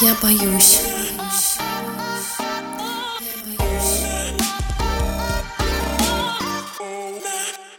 Я боюсь.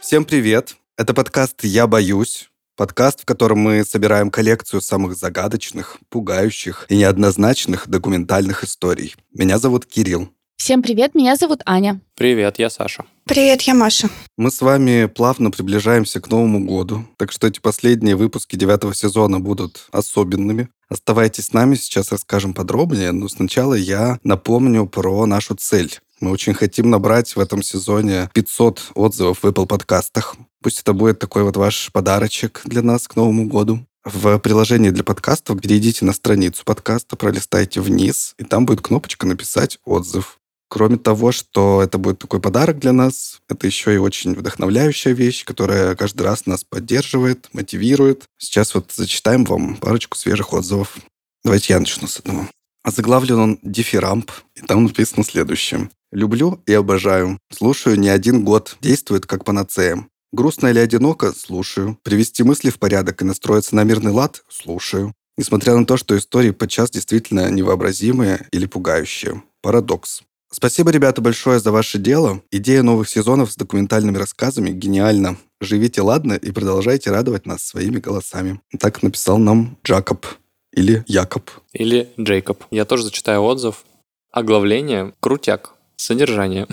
Всем привет! Это подкаст «Я боюсь». Подкаст, в котором мы собираем коллекцию самых загадочных, пугающих и неоднозначных документальных историй. Меня зовут Кирилл. Всем привет, меня зовут Аня. Привет, я Саша. Привет, я Маша. Мы с вами плавно приближаемся к Новому году, так что эти последние выпуски девятого сезона будут особенными. Оставайтесь с нами, сейчас расскажем подробнее, но сначала я напомню про нашу цель. Мы очень хотим набрать в этом сезоне 500 отзывов в Apple подкастах. Пусть это будет такой вот ваш подарочек для нас к Новому году. В приложении для подкастов перейдите на страницу подкаста, пролистайте вниз, и там будет кнопочка «Написать отзыв». Кроме того, что это будет такой подарок для нас, это еще и очень вдохновляющая вещь, которая каждый раз нас поддерживает, мотивирует. Сейчас вот зачитаем вам парочку свежих отзывов. Давайте я начну с одного. Озаглавлен он «Дифирамп», и там написано следующее. «Люблю и обожаю. Слушаю не один год. Действует как панацея. Грустно или одиноко? Слушаю. Привести мысли в порядок и настроиться на мирный лад? Слушаю. Несмотря на то, что истории подчас действительно невообразимые или пугающие. Парадокс. Спасибо, ребята, большое за ваше дело. Идея новых сезонов с документальными рассказами гениальна. Живите ладно и продолжайте радовать нас своими голосами. Так написал нам Джакоб. Или Якоб. Или Джейкоб. Я тоже зачитаю отзыв. Оглавление «Крутяк». Содержание.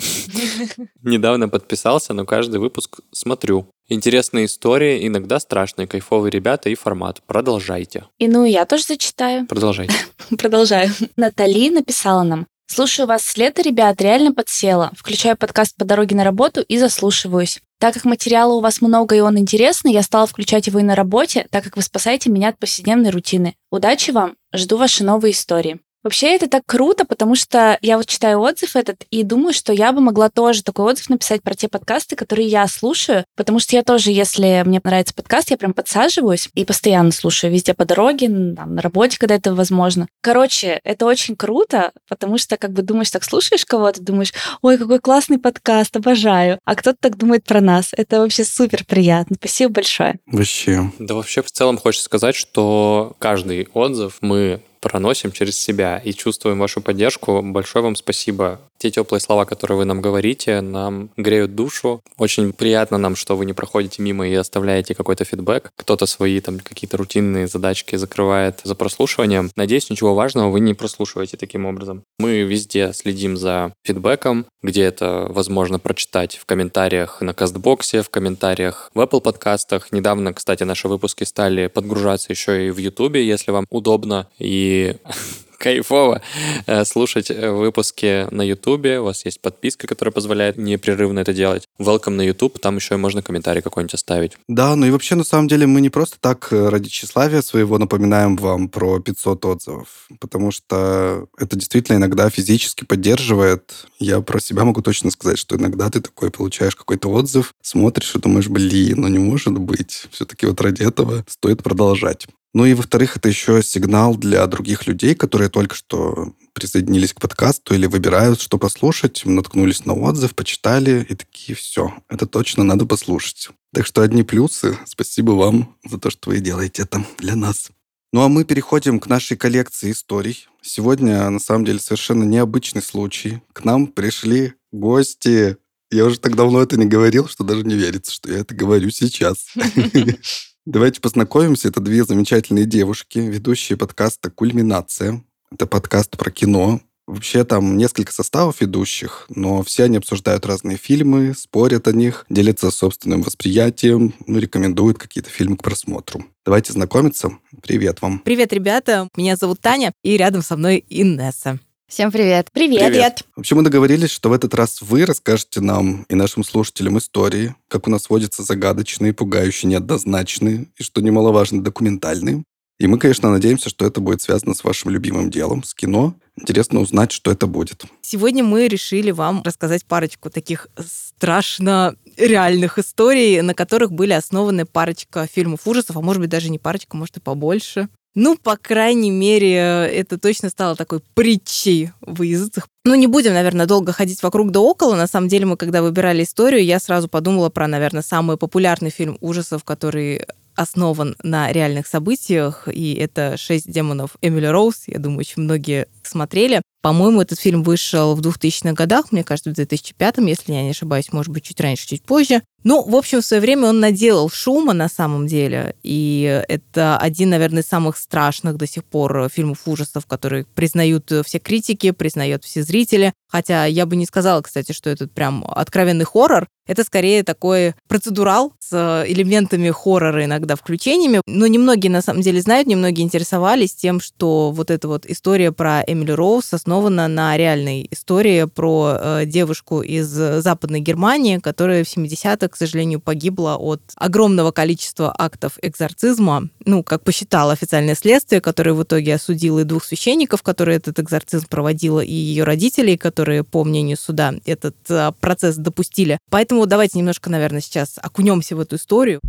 Недавно подписался, но каждый выпуск смотрю. Интересные истории, иногда страшные, кайфовые ребята и формат. Продолжайте. И ну, я тоже зачитаю. Продолжайте. Продолжаю. Натали написала нам. Слушаю вас с лета, ребят, реально подсела. Включаю подкаст по дороге на работу и заслушиваюсь. Так как материала у вас много и он интересный, я стала включать его и на работе, так как вы спасаете меня от повседневной рутины. Удачи вам, жду ваши новые истории. Вообще это так круто, потому что я вот читаю отзыв этот и думаю, что я бы могла тоже такой отзыв написать про те подкасты, которые я слушаю, потому что я тоже, если мне нравится подкаст, я прям подсаживаюсь и постоянно слушаю везде по дороге, там, на работе, когда это возможно. Короче, это очень круто, потому что как бы думаешь, так слушаешь кого-то, думаешь, ой, какой классный подкаст, обожаю. А кто-то так думает про нас. Это вообще супер приятно. Спасибо большое. Вообще. Да вообще в целом хочется сказать, что каждый отзыв мы проносим через себя и чувствуем вашу поддержку. Большое вам спасибо. Те теплые слова, которые вы нам говорите, нам греют душу. Очень приятно нам, что вы не проходите мимо и оставляете какой-то фидбэк. Кто-то свои там какие-то рутинные задачки закрывает за прослушиванием. Надеюсь, ничего важного вы не прослушиваете таким образом. Мы везде следим за фидбэком, где это возможно прочитать в комментариях на Кастбоксе, в комментариях в Apple подкастах. Недавно, кстати, наши выпуски стали подгружаться еще и в YouTube, если вам удобно. И кайфово э, слушать э, выпуски на Ютубе. У вас есть подписка, которая позволяет непрерывно это делать. Welcome на YouTube, там еще и можно комментарий какой-нибудь оставить. Да, ну и вообще, на самом деле, мы не просто так э, ради тщеславия своего напоминаем вам про 500 отзывов, потому что это действительно иногда физически поддерживает. Я про себя могу точно сказать, что иногда ты такой получаешь какой-то отзыв, смотришь и думаешь, блин, ну не может быть. Все-таки вот ради этого стоит продолжать. Ну и, во-вторых, это еще сигнал для других людей, которые только что присоединились к подкасту или выбирают, что послушать, наткнулись на отзыв, почитали и такие, все, это точно надо послушать. Так что одни плюсы. Спасибо вам за то, что вы делаете это для нас. Ну а мы переходим к нашей коллекции историй. Сегодня, на самом деле, совершенно необычный случай. К нам пришли гости. Я уже так давно это не говорил, что даже не верится, что я это говорю сейчас. Давайте познакомимся. Это две замечательные девушки, ведущие подкаста «Кульминация». Это подкаст про кино. Вообще там несколько составов ведущих, но все они обсуждают разные фильмы, спорят о них, делятся собственным восприятием, ну, рекомендуют какие-то фильмы к просмотру. Давайте знакомиться. Привет вам. Привет, ребята. Меня зовут Таня, и рядом со мной Инесса. Всем привет. Привет. Привет. В общем, мы договорились, что в этот раз вы расскажете нам и нашим слушателям истории, как у нас водятся загадочные, пугающие, неоднозначные и, что немаловажно, документальные. И мы, конечно, надеемся, что это будет связано с вашим любимым делом, с кино. Интересно узнать, что это будет. Сегодня мы решили вам рассказать парочку таких страшно реальных историй, на которых были основаны парочка фильмов ужасов, а может быть даже не парочка, может и побольше. Ну, по крайней мере, это точно стало такой притчей в языцах. Ну, не будем, наверное, долго ходить вокруг да около. На самом деле, мы, когда выбирали историю, я сразу подумала про, наверное, самый популярный фильм ужасов, который основан на реальных событиях, и это «Шесть демонов» Эмили Роуз. Я думаю, очень многие смотрели. По-моему, этот фильм вышел в 2000-х годах, мне кажется, в 2005, если я не ошибаюсь, может быть, чуть раньше, чуть позже. Ну, в общем, в свое время он наделал шума на самом деле, и это один, наверное, из самых страшных до сих пор фильмов ужасов, которые признают все критики, признают все зрители. Хотя я бы не сказала, кстати, что это прям откровенный хоррор. Это скорее такой процедурал с элементами хоррора иногда включениями. Но немногие на самом деле знают, немногие интересовались тем, что вот эта вот история про Эмили Роуз основана на реальной истории про э, девушку из Западной Германии, которая в 70-х, к сожалению, погибла от огромного количества актов экзорцизма. Ну, как посчитало официальное следствие, которое в итоге осудило и двух священников, которые этот экзорцизм проводила, и ее родителей, которые, по мнению суда, этот э, процесс допустили. Поэтому Поэтому давайте немножко, наверное, сейчас окунемся в эту историю.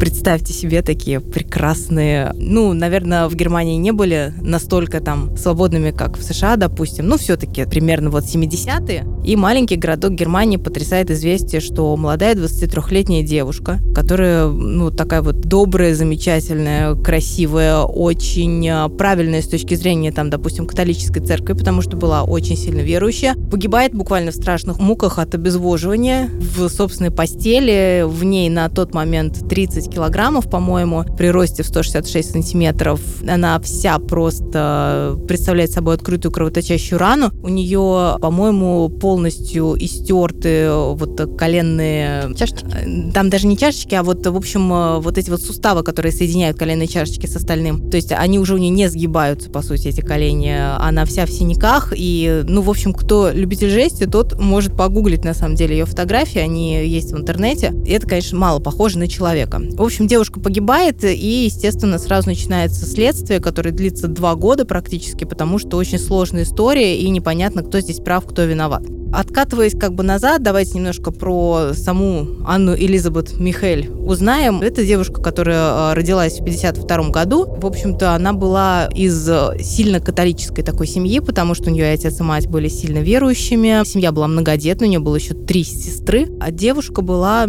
Представьте себе такие прекрасные, ну, наверное, в Германии не были настолько там свободными, как в США, допустим, ну, все-таки примерно вот 70-е, и маленький городок Германии потрясает известие, что молодая 23-летняя девушка, которая, ну, такая вот добрая, замечательная, красивая, очень а, правильная с точки зрения, там, допустим, католической церкви, потому что была очень сильно верующая, погибает буквально в страшных муках от обезвоживания в собственной постели, в ней на тот момент 30 килограммов, по-моему, при росте в 166 сантиметров. Она вся просто представляет собой открытую кровоточащую рану. У нее, по-моему, полностью истерты вот коленные... Чашечки? Там даже не чашечки, а вот, в общем, вот эти вот суставы, которые соединяют коленные чашечки с остальным. То есть они уже у нее не сгибаются, по сути, эти колени. Она вся в синяках. И, ну, в общем, кто любитель жести, тот может погуглить, на самом деле, ее фотографии. Они есть в интернете. И это, конечно, мало похоже на человека. В общем, девушка погибает, и, естественно, сразу начинается следствие, которое длится два года практически, потому что очень сложная история, и непонятно, кто здесь прав, кто виноват. Откатываясь как бы назад, давайте немножко про саму Анну Элизабет Михель узнаем. Это девушка, которая э, родилась в 52 году. В общем-то, она была из сильно католической такой семьи, потому что у нее отец и мать были сильно верующими. Семья была многодетная, у нее было еще три сестры. А девушка была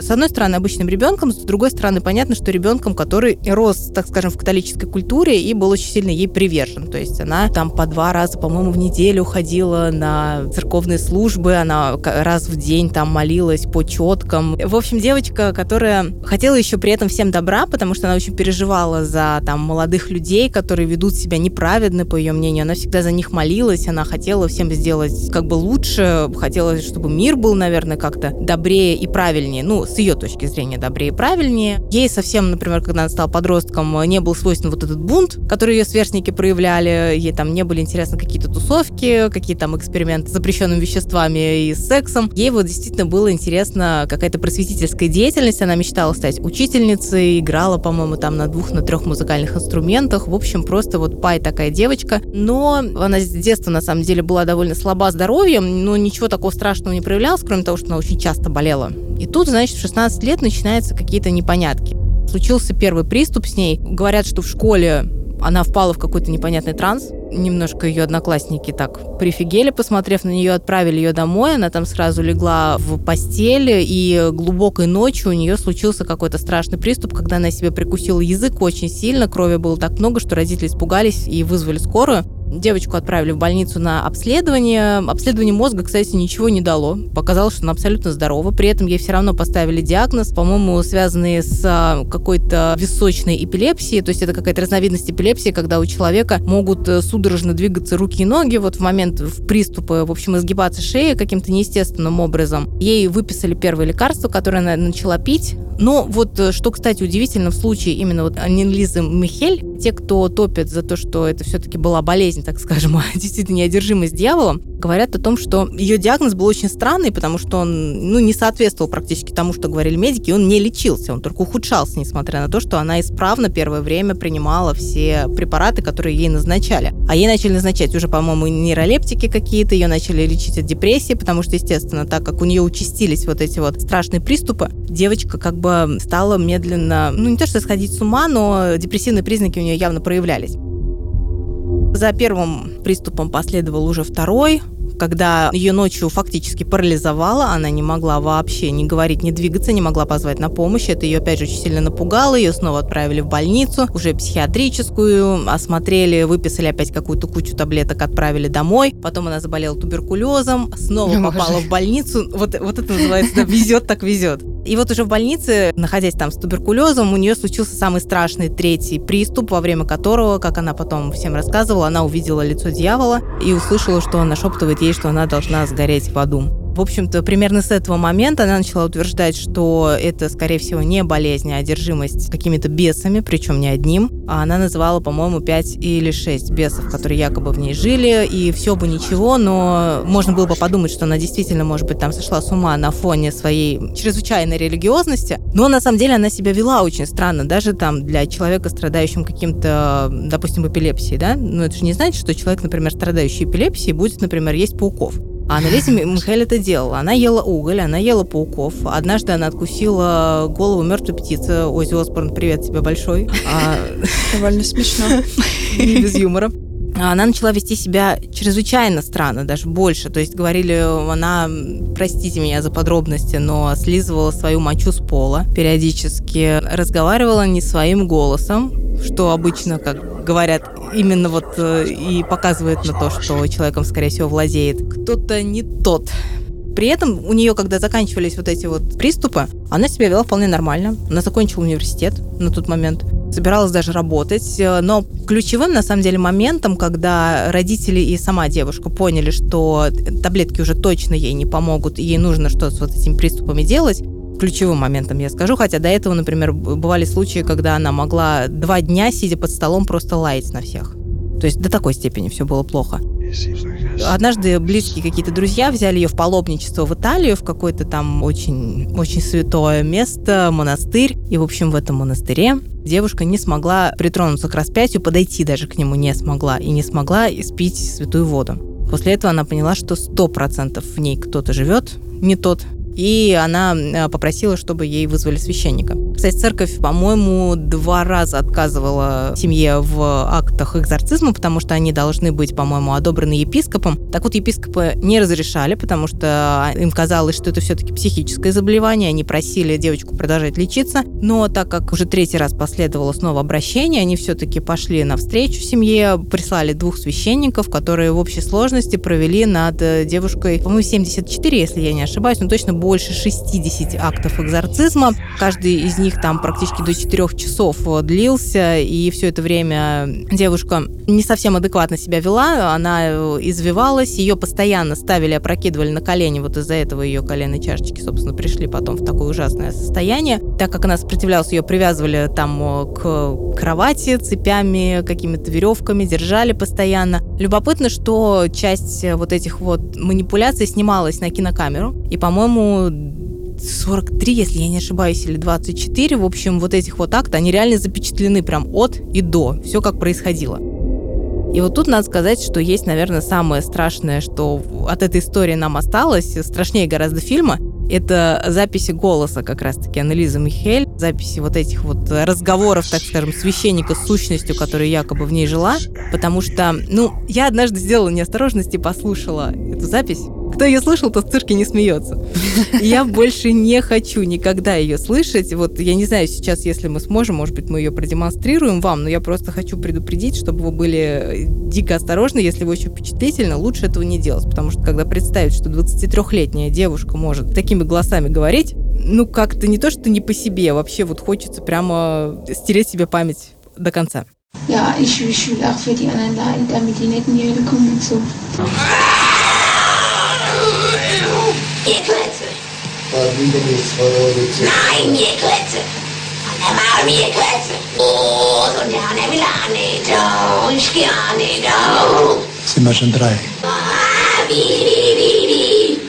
с одной стороны, обычным ребенком, с другой стороны, понятно, что ребенком, который рос, так скажем, в католической культуре и был очень сильно ей привержен. То есть она там по два раза, по-моему, в неделю ходила на церковные службы, она раз в день там молилась по четкам. В общем, девочка, которая хотела еще при этом всем добра, потому что она очень переживала за там молодых людей, которые ведут себя неправедно, по ее мнению. Она всегда за них молилась, она хотела всем сделать как бы лучше, хотела, чтобы мир был, наверное, как-то добрее и правильнее. Ну, с ее точки зрения, добрее и правильнее. Ей совсем, например, когда она стала подростком, не был свойствен вот этот бунт, который ее сверстники проявляли. Ей там не были интересны какие-то тусовки, какие там эксперименты с запрещенными веществами и с сексом. Ей вот действительно было интересно какая-то просветительская деятельность. Она мечтала стать учительницей, играла, по-моему, там на двух, на трех музыкальных инструментах. В общем, просто вот пай такая девочка. Но она с детства, на самом деле, была довольно слаба здоровьем, но ничего такого страшного не проявлялось, кроме того, что она очень часто болела. И тут, значит, в 16 лет начинаются какие-то непонятки. Случился первый приступ с ней. Говорят, что в школе она впала в какой-то непонятный транс. Немножко ее одноклассники так прифигели, посмотрев на нее, отправили ее домой. Она там сразу легла в постели, и глубокой ночью у нее случился какой-то страшный приступ, когда она себе прикусила язык очень сильно, крови было так много, что родители испугались и вызвали скорую. Девочку отправили в больницу на обследование. Обследование мозга, кстати, ничего не дало. Показалось, что она абсолютно здорова. При этом ей все равно поставили диагноз, по-моему, связанный с а, какой-то височной эпилепсией. То есть это какая-то разновидность эпилепсии, когда у человека могут э, судорожно двигаться руки и ноги. Вот в момент в приступа, в общем, изгибаться шея каким-то неестественным образом. Ей выписали первое лекарство, которое она начала пить. Но вот э, что, кстати, удивительно в случае именно вот Анилизы Михель, те, кто топит за то, что это все-таки была болезнь, так скажем, а действительно неодержимость дьяволом, говорят о том, что ее диагноз был очень странный, потому что он ну, не соответствовал практически тому, что говорили медики, и он не лечился, он только ухудшался, несмотря на то, что она исправно первое время принимала все препараты, которые ей назначали. А ей начали назначать уже, по-моему, нейролептики какие-то, ее начали лечить от депрессии, потому что, естественно, так как у нее участились вот эти вот страшные приступы, девочка как бы стала медленно, ну не то что сходить с ума, но депрессивные признаки у нее явно проявлялись. За первым приступом последовал уже второй, когда ее ночью фактически парализовало, она не могла вообще ни говорить, ни двигаться, не могла позвать на помощь. Это ее, опять же, очень сильно напугало. Ее снова отправили в больницу, уже психиатрическую, осмотрели, выписали опять какую-то кучу таблеток, отправили домой. Потом она заболела туберкулезом, снова Боже. попала в больницу. Вот, вот это называется, да, везет так везет. И вот уже в больнице, находясь там с туберкулезом, у нее случился самый страшный третий приступ, во время которого, как она потом всем рассказывала, она увидела лицо дьявола и услышала, что он нашептывает ей, что она должна сгореть в аду. В общем-то, примерно с этого момента она начала утверждать, что это, скорее всего, не болезнь, а одержимость какими-то бесами, причем не одним. А она называла, по-моему, 5 или 6 бесов, которые якобы в ней жили, и все бы ничего, но можно было бы подумать, что она действительно, может быть, там сошла с ума на фоне своей чрезвычайной религиозности, но на самом деле она себя вела очень странно, даже там для человека, страдающим каким-то, допустим, эпилепсией, да, но это же не значит, что человек, например, страдающий эпилепсией, будет, например, есть пауков. А Анализа Михаил это делала. Она ела уголь, она ела пауков. Однажды она откусила голову мертвой птицы. Ози Осборн, привет тебе большой. А, Довольно смешно. Не без юмора. Она начала вести себя чрезвычайно странно, даже больше. То есть говорили, она, простите меня за подробности, но слизывала свою мочу с пола периодически, разговаривала не своим голосом, что обычно, как говорят, именно вот э, и показывает на то, что человеком, скорее всего, владеет кто-то не тот. При этом у нее, когда заканчивались вот эти вот приступы, она себя вела вполне нормально. Она закончила университет на тот момент, собиралась даже работать. Но ключевым, на самом деле, моментом, когда родители и сама девушка поняли, что таблетки уже точно ей не помогут, и ей нужно что-то с вот этими приступами делать, ключевым моментом, я скажу. Хотя до этого, например, бывали случаи, когда она могла два дня, сидя под столом, просто лаять на всех. То есть до такой степени все было плохо. Однажды близкие какие-то друзья взяли ее в паломничество в Италию, в какое-то там очень, очень святое место, монастырь. И, в общем, в этом монастыре девушка не смогла притронуться к распятию, подойти даже к нему не смогла. И не смогла испить святую воду. После этого она поняла, что сто процентов в ней кто-то живет, не тот, и она э, попросила, чтобы ей вызвали священника. Кстати, церковь, по-моему, два раза отказывала семье в актах экзорцизма, потому что они должны быть, по-моему, одобрены епископом. Так вот, епископы не разрешали, потому что им казалось, что это все-таки психическое заболевание. Они просили девочку продолжать лечиться. Но так как уже третий раз последовало снова обращение, они все-таки пошли навстречу семье, прислали двух священников, которые в общей сложности провели над девушкой, по-моему, 74, если я не ошибаюсь, но точно больше 60 актов экзорцизма. Каждый из них там практически до 4 часов э, длился, и все это время девушка не совсем адекватно себя вела, она э, извивалась, ее постоянно ставили, опрокидывали на колени, вот из-за этого ее коленные чашечки, собственно, пришли потом в такое ужасное состояние. Так как она сопротивлялась, ее привязывали там э, к кровати цепями, какими-то веревками, держали постоянно. Любопытно, что часть вот этих вот манипуляций снималась на кинокамеру, и, по-моему, 43, если я не ошибаюсь, или 24. В общем, вот этих вот акт, они реально запечатлены прям от и до. Все как происходило. И вот тут надо сказать, что есть, наверное, самое страшное, что от этой истории нам осталось, страшнее гораздо фильма, это записи голоса как раз-таки Анализа Михель, записи вот этих вот разговоров, так скажем, священника с сущностью, которая якобы в ней жила, потому что, ну, я однажды сделала неосторожность и послушала эту запись, кто ее слышал, тот в цирке не смеется. Я больше не хочу никогда ее слышать. Вот я не знаю сейчас, если мы сможем, может быть, мы ее продемонстрируем вам, но я просто хочу предупредить, чтобы вы были дико осторожны. Если вы очень впечатлительны, лучше этого не делать, потому что когда представить, что 23-летняя девушка может такими голосами говорить, ну как-то не то, что не по себе, а вообще вот хочется прямо стереть себе память до конца. Ja, ich wünsche euch für die anderen Leute, Gehklätze. Nein, Gehklätze. An der Maul ihr Gehklätze. Oh, und der an der Milane, da, und Skiane, da. Sind wir schon drei? Ah, wie, wie, wie, wie.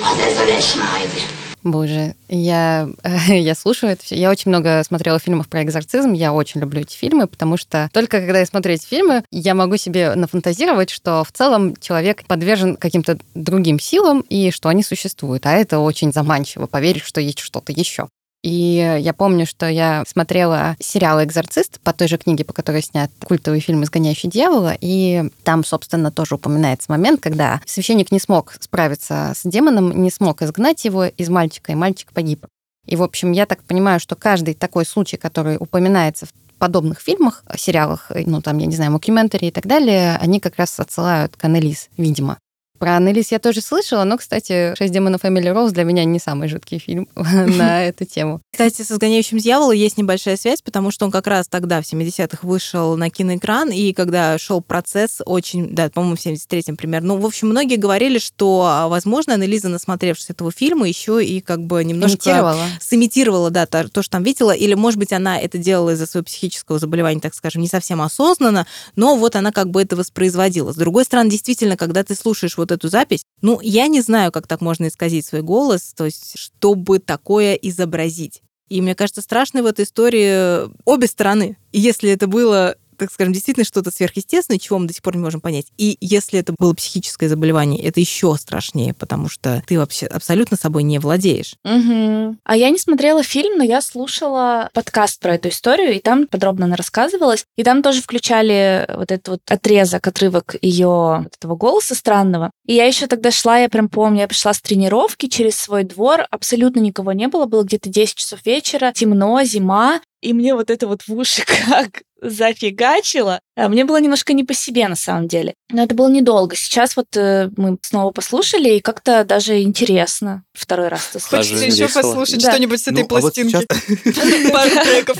Was ist so der Schneide? Боже, я, я слушаю это все. Я очень много смотрела фильмов про экзорцизм. Я очень люблю эти фильмы, потому что только когда я смотрю эти фильмы, я могу себе нафантазировать, что в целом человек подвержен каким-то другим силам и что они существуют. А это очень заманчиво, поверить, что есть что-то еще. И я помню, что я смотрела сериал «Экзорцист» по той же книге, по которой снят культовый фильм «Изгоняющий дьявола», и там, собственно, тоже упоминается момент, когда священник не смог справиться с демоном, не смог изгнать его из мальчика, и мальчик погиб. И, в общем, я так понимаю, что каждый такой случай, который упоминается в подобных фильмах, сериалах, ну, там, я не знаю, мокьюментари и так далее, они как раз отсылают к Аннелис, видимо. Про Аннелис я тоже слышала, но, кстати, «Шесть демонов Эмили Роуз» для меня не самый жуткий фильм на эту тему. Кстати, с «Изгоняющим дьявола» есть небольшая связь, потому что он как раз тогда, в 70-х, вышел на киноэкран, и когда шел процесс, очень, да, по-моему, в 73-м примерно, ну, в общем, многие говорили, что, а, возможно, Аннелиза, насмотревшись этого фильма, еще и как бы немножко... Имитировала. Сымитировала, да, то, то, что там видела, или, может быть, она это делала из-за своего психического заболевания, так скажем, не совсем осознанно, но вот она как бы это воспроизводила. С другой стороны, действительно, когда ты слушаешь вот эту запись, ну, я не знаю, как так можно исказить свой голос, то есть, чтобы такое изобразить. И мне кажется, страшной в этой истории обе стороны. И если это было так скажем, действительно что-то сверхъестественное, чего мы до сих пор не можем понять. И если это было психическое заболевание, это еще страшнее, потому что ты вообще абсолютно собой не владеешь. Угу. А я не смотрела фильм, но я слушала подкаст про эту историю, и там подробно она рассказывалась. И там тоже включали вот этот вот отрезок, отрывок ее вот этого голоса странного. И я еще тогда шла, я прям помню, я пришла с тренировки через свой двор, абсолютно никого не было, было где-то 10 часов вечера, темно, зима, и мне вот это вот в уши как зафигачило. А мне было немножко не по себе, на самом деле. Но это было недолго. Сейчас вот э, мы снова послушали, и как-то даже интересно второй раз это слушать. Хочется еще весело. послушать Да. что-нибудь с этой Ну, а пластинки. Пару треков.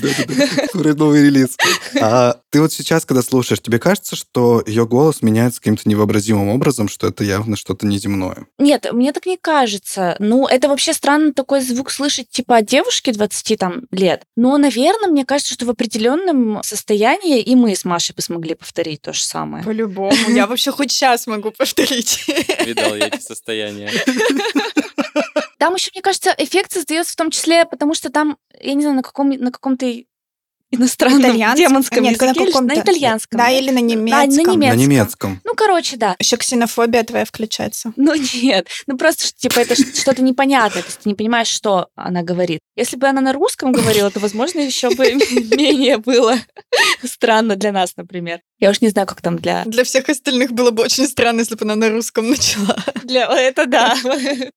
Новый релиз. А ты вот сейчас, когда слушаешь, тебе кажется, что ее голос меняется каким-то невообразимым образом, что это явно что-то неземное? Нет, мне так не кажется. Ну, это вообще странно такой звук слышать, типа, от девушки 20 там, лет. Но, наверное, мне кажется, что в определенном состоянии и мы с Машей смогли повторить то же самое. По-любому. Я вообще хоть сейчас могу повторить. Видал я эти состояния. Там еще, мне кажется, эффект создается в том числе, потому что там, я не знаю, на каком на каком-то иностранном Итальянском? демонском Нет, языке, на каком-то- на итальянском. Да, или на Да, на немецком. немецком. На немецком. Ну, короче, да. Еще ксенофобия твоя включается. Ну нет, ну просто типа это что-то непонятное, то есть ты не понимаешь, что она говорит. Если бы она на русском говорила, то, возможно, еще бы менее было странно для нас, например. Я уж не знаю, как там для... Для всех остальных было бы очень странно, если бы она на русском начала. для... Это да.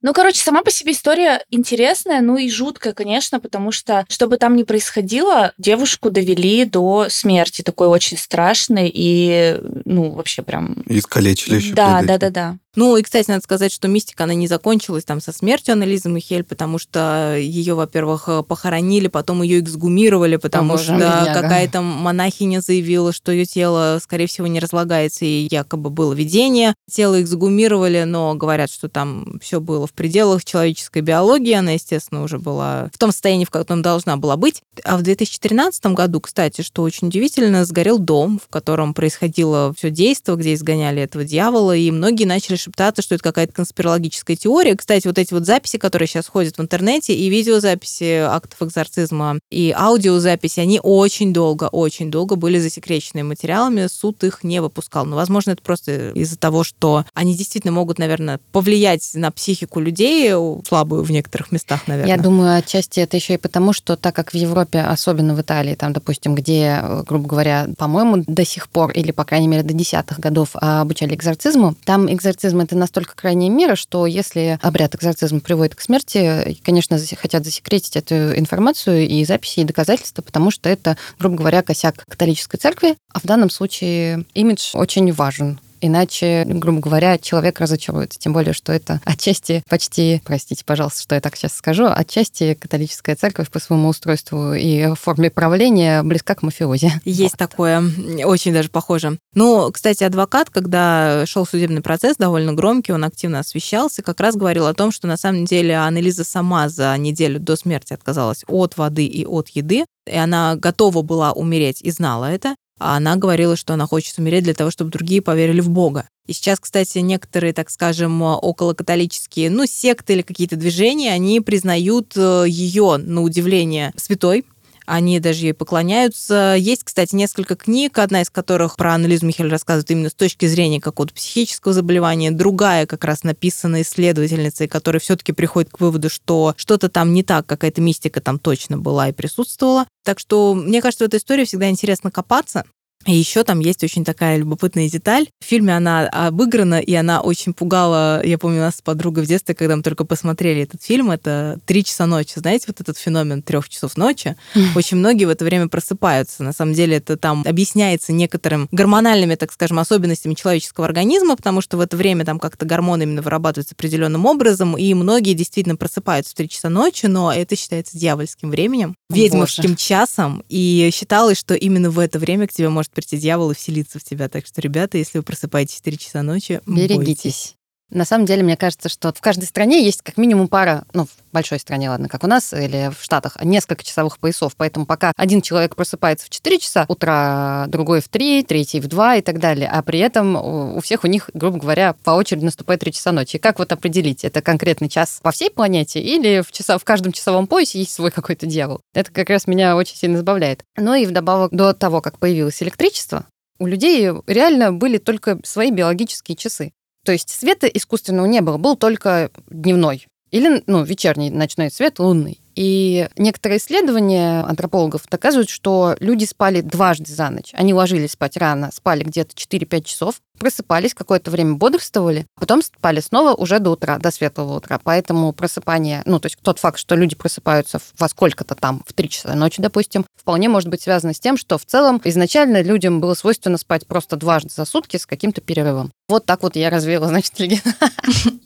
Ну, короче, сама по себе история интересная, ну и жуткая, конечно, потому что, что бы там ни происходило, девушку довели до смерти, такой очень страшной и, ну, вообще прям... Искалечили еще Да, да, да, да. Ну и, кстати, надо сказать, что мистика, она не закончилась там со смертью Аннелизы Михель, потому что ее, во-первых, похоронили, потом ее эксгумировали, потому боже, что бедняга. какая-то монахиня заявила, что ее тело, скорее всего, не разлагается, и якобы было видение. Тело эксгумировали, но говорят, что там все было в пределах человеческой биологии. Она, естественно, уже была в том состоянии, в котором должна была быть. А в 2013 году, кстати, что очень удивительно, сгорел дом, в котором происходило все действо, где изгоняли этого дьявола, и многие начали шептаться, что это какая-то конспирологическая теория. Кстати, вот эти вот записи, которые сейчас ходят в интернете, и видеозаписи актов экзорцизма, и аудиозаписи, они очень долго, очень долго были засекречены материалами, суд их не выпускал. Но, возможно, это просто из-за того, что они действительно могут, наверное, повлиять на психику людей, слабую в некоторых местах, наверное. Я думаю, отчасти это еще и потому, что так как в Европе, особенно в Италии, там, допустим, где, э, грубо говоря, по-моему, до сих пор, или, по крайней мере, до десятых годов а, обучали экзорцизму, там экзорцизм это настолько крайняя мера, что если обряд экзорцизма приводит к смерти, конечно, хотят засекретить эту информацию и записи, и доказательства, потому что это, грубо говоря, косяк католической церкви, а в данном случае имидж очень важен. Иначе, грубо говоря, человек разочаруется. Тем более, что это отчасти почти, простите, пожалуйста, что я так сейчас скажу, отчасти католическая церковь по своему устройству и форме правления близка к мафиози. Есть такое, очень даже похоже. Ну, кстати, адвокат, когда шел судебный процесс, довольно громкий, он активно освещался, как раз говорил о том, что на самом деле Аннелиза сама за неделю до смерти отказалась от воды и от еды, и она готова была умереть и знала это, а она говорила, что она хочет умереть для того, чтобы другие поверили в Бога. И сейчас, кстати, некоторые, так скажем, околокатолические, ну, секты или какие-то движения, они признают ее, на удивление, святой, они даже ей поклоняются. Есть, кстати, несколько книг, одна из которых про анализ Михель рассказывает именно с точки зрения какого-то психического заболевания, другая как раз написана исследовательницей, которая все-таки приходит к выводу, что что-то там не так, какая-то мистика там точно была и присутствовала. Так что, мне кажется, в этой истории всегда интересно копаться. И еще там есть очень такая любопытная деталь. В фильме она обыграна, и она очень пугала. Я помню нас с подругой в детстве, когда мы только посмотрели этот фильм, это «Три часа ночи». Знаете, вот этот феномен трех часов ночи? Очень многие в это время просыпаются. На самом деле это там объясняется некоторым гормональными, так скажем, особенностями человеческого организма, потому что в это время там как-то гормоны именно вырабатываются определенным образом, и многие действительно просыпаются в три часа ночи, но это считается дьявольским временем, ведьмовским часом, и считалось, что именно в это время к тебе может может прийти дьявол и вселиться в тебя. Так что, ребята, если вы просыпаетесь в 4 часа ночи, берегитесь. Бойтесь. На самом деле, мне кажется, что в каждой стране есть как минимум пара, ну, в большой стране, ладно, как у нас или в Штатах, несколько часовых поясов. Поэтому пока один человек просыпается в 4 часа утра, другой в 3, третий в 2 и так далее, а при этом у всех у них, грубо говоря, по очереди наступает 3 часа ночи. Как вот определить, это конкретный час по всей планете или в, часа, в каждом часовом поясе есть свой какой-то дьявол? Это как раз меня очень сильно забавляет. Ну и вдобавок до того, как появилось электричество, у людей реально были только свои биологические часы. То есть света искусственного не было, был только дневной. Или, ну, вечерний ночной свет, лунный. И некоторые исследования антропологов доказывают, что люди спали дважды за ночь. Они ложились спать рано, спали где-то 4-5 часов, просыпались, какое-то время бодрствовали, потом спали снова уже до утра, до светлого утра. Поэтому просыпание, ну, то есть тот факт, что люди просыпаются во сколько-то там, в 3 часа ночи, допустим, вполне может быть связано с тем, что в целом изначально людям было свойственно спать просто дважды за сутки с каким-то перерывом. Вот так вот я развеяла, значит, легенду.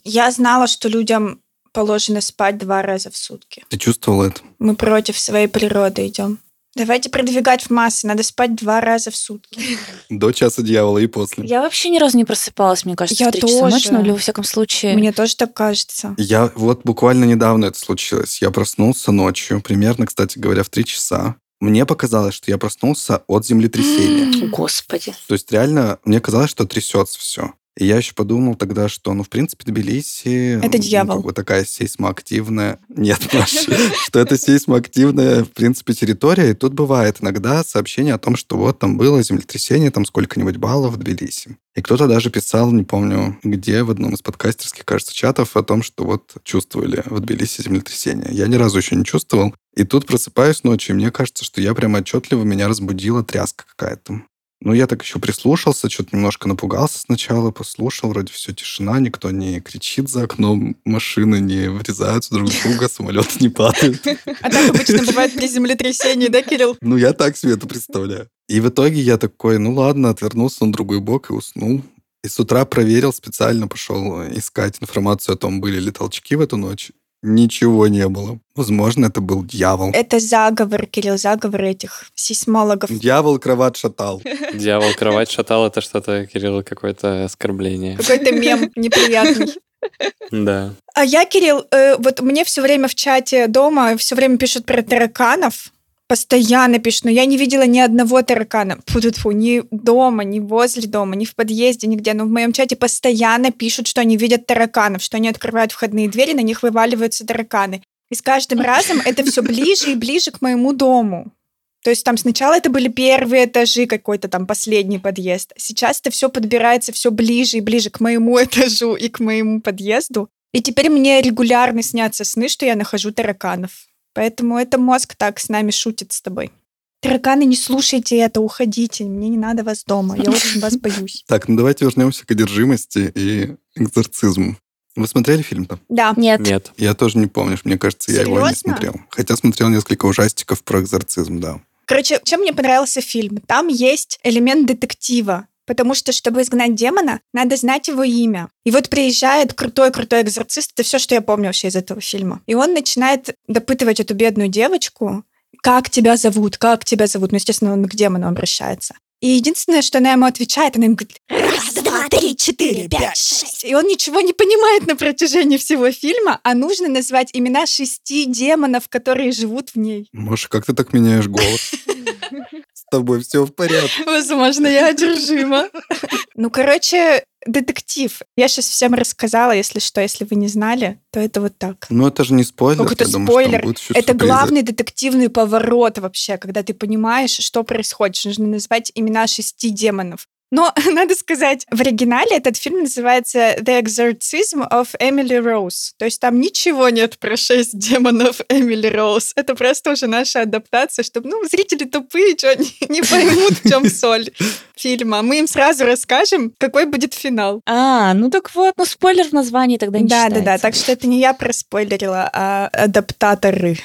Я знала, что людям положено спать два раза в сутки. Ты чувствовал это? Мы против своей природы идем. Давайте продвигать в массы. Надо спать два раза в сутки. До часа дьявола и после. Я вообще ни разу не просыпалась, мне кажется, Я в 3 тоже. часа ночи, ну, или во всяком случае. Мне тоже так кажется. Я вот буквально недавно это случилось. Я проснулся ночью, примерно, кстати говоря, в три часа. Мне показалось, что я проснулся от землетрясения. Господи. То есть реально мне казалось, что трясется все. И я еще подумал тогда, что, ну, в принципе, Тбилиси... Это ну, дьявол. как бы такая сейсмоактивная... Нет, что это сейсмоактивная, в принципе, территория. И тут бывает иногда сообщение о том, что вот там было землетрясение, там сколько-нибудь баллов в Тбилиси. И кто-то даже писал, не помню где, в одном из подкастерских, кажется, чатов о том, что вот чувствовали в Тбилиси землетрясение. Я ни разу еще не чувствовал. И тут просыпаюсь ночью, и мне кажется, что я прямо отчетливо меня разбудила тряска какая-то. Ну, я так еще прислушался, что-то немножко напугался сначала, послушал, вроде все тишина, никто не кричит за окном, машины не врезаются друг в друга, самолеты не падают. А так обычно бывает при землетрясении, да, Кирилл? Ну, я так себе это представляю. И в итоге я такой, ну ладно, отвернулся на другой бок и уснул. И с утра проверил, специально пошел искать информацию о том, были ли толчки в эту ночь. Ничего не было. Возможно, это был дьявол. Это заговор, Кирилл, заговор этих сейсмологов. Дьявол кровать шатал. Дьявол кровать шатал, это что-то, Кирилл, какое-то оскорбление. Какой-то мем неприятный. Да. А я, Кирилл, э, вот мне все время в чате дома все время пишут про тараканов. Постоянно пишут, но я не видела ни одного таракана. фу фу ни дома, ни возле дома, ни в подъезде, нигде. Но в моем чате постоянно пишут, что они видят тараканов, что они открывают входные двери, на них вываливаются тараканы. И с каждым разом это все ближе и ближе к моему дому. То есть там сначала это были первые этажи, какой-то там последний подъезд. Сейчас это все подбирается все ближе и ближе к моему этажу и к моему подъезду. И теперь мне регулярно снятся сны, что я нахожу тараканов. Поэтому это мозг так с нами шутит с тобой. Тараканы, не слушайте это, уходите. Мне не надо вас дома. Я очень вас боюсь. Так, ну давайте вернемся к одержимости и экзорцизму. Вы смотрели фильм-то? Да. Нет. Нет. Я тоже не помню. Мне кажется, я его не Серьезно? смотрел. Хотя смотрел несколько ужастиков про экзорцизм, да. Короче, чем мне понравился фильм? Там есть элемент детектива. Потому что, чтобы изгнать демона, надо знать его имя. И вот приезжает крутой-крутой экзорцист, это все, что я помню вообще из этого фильма. И он начинает допытывать эту бедную девочку, как тебя зовут, как тебя зовут. Ну, естественно, он к демону обращается. И единственное, что она ему отвечает, она ему говорит «Раз, два, три, четыре, пять, шесть». И он ничего не понимает на протяжении всего фильма, а нужно назвать имена шести демонов, которые живут в ней. Маша, как ты так меняешь голос? Тобой все в порядке. Возможно, я одержима. Ну, короче, детектив. Я сейчас всем рассказала, если что, если вы не знали, то это вот так. Ну, это же не спойлер. Как это думаю, спойлер? Это главный детективный поворот вообще, когда ты понимаешь, что происходит. Нужно назвать имена шести демонов. Но надо сказать, в оригинале этот фильм называется The Exorcism of Emily Rose. То есть там ничего нет про шесть демонов Эмили Роуз. Это просто уже наша адаптация, чтобы, ну, зрители тупые, что они не поймут, в чем соль фильма. Мы им сразу расскажем, какой будет финал. А, ну так вот, ну спойлер в названии тогда не Да, да, да. считается. Так что это не я проспойлерила, а адаптаторы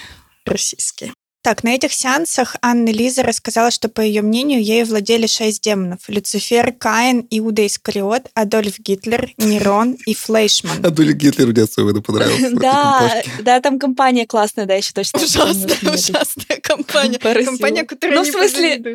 российские. Так, на этих сеансах Анна Лиза рассказала, что, по ее мнению, ею владели шесть демонов. Люцифер, Каин, Иуда Искариот, Адольф Гитлер, Нерон и Флейшман. Адуль Гитлер мне особенно понравился. в этой Да, да, там компания классная, да, еще точно. Ужасная, помню, ужасная компания. Компания, которая Ну, в не смысле-.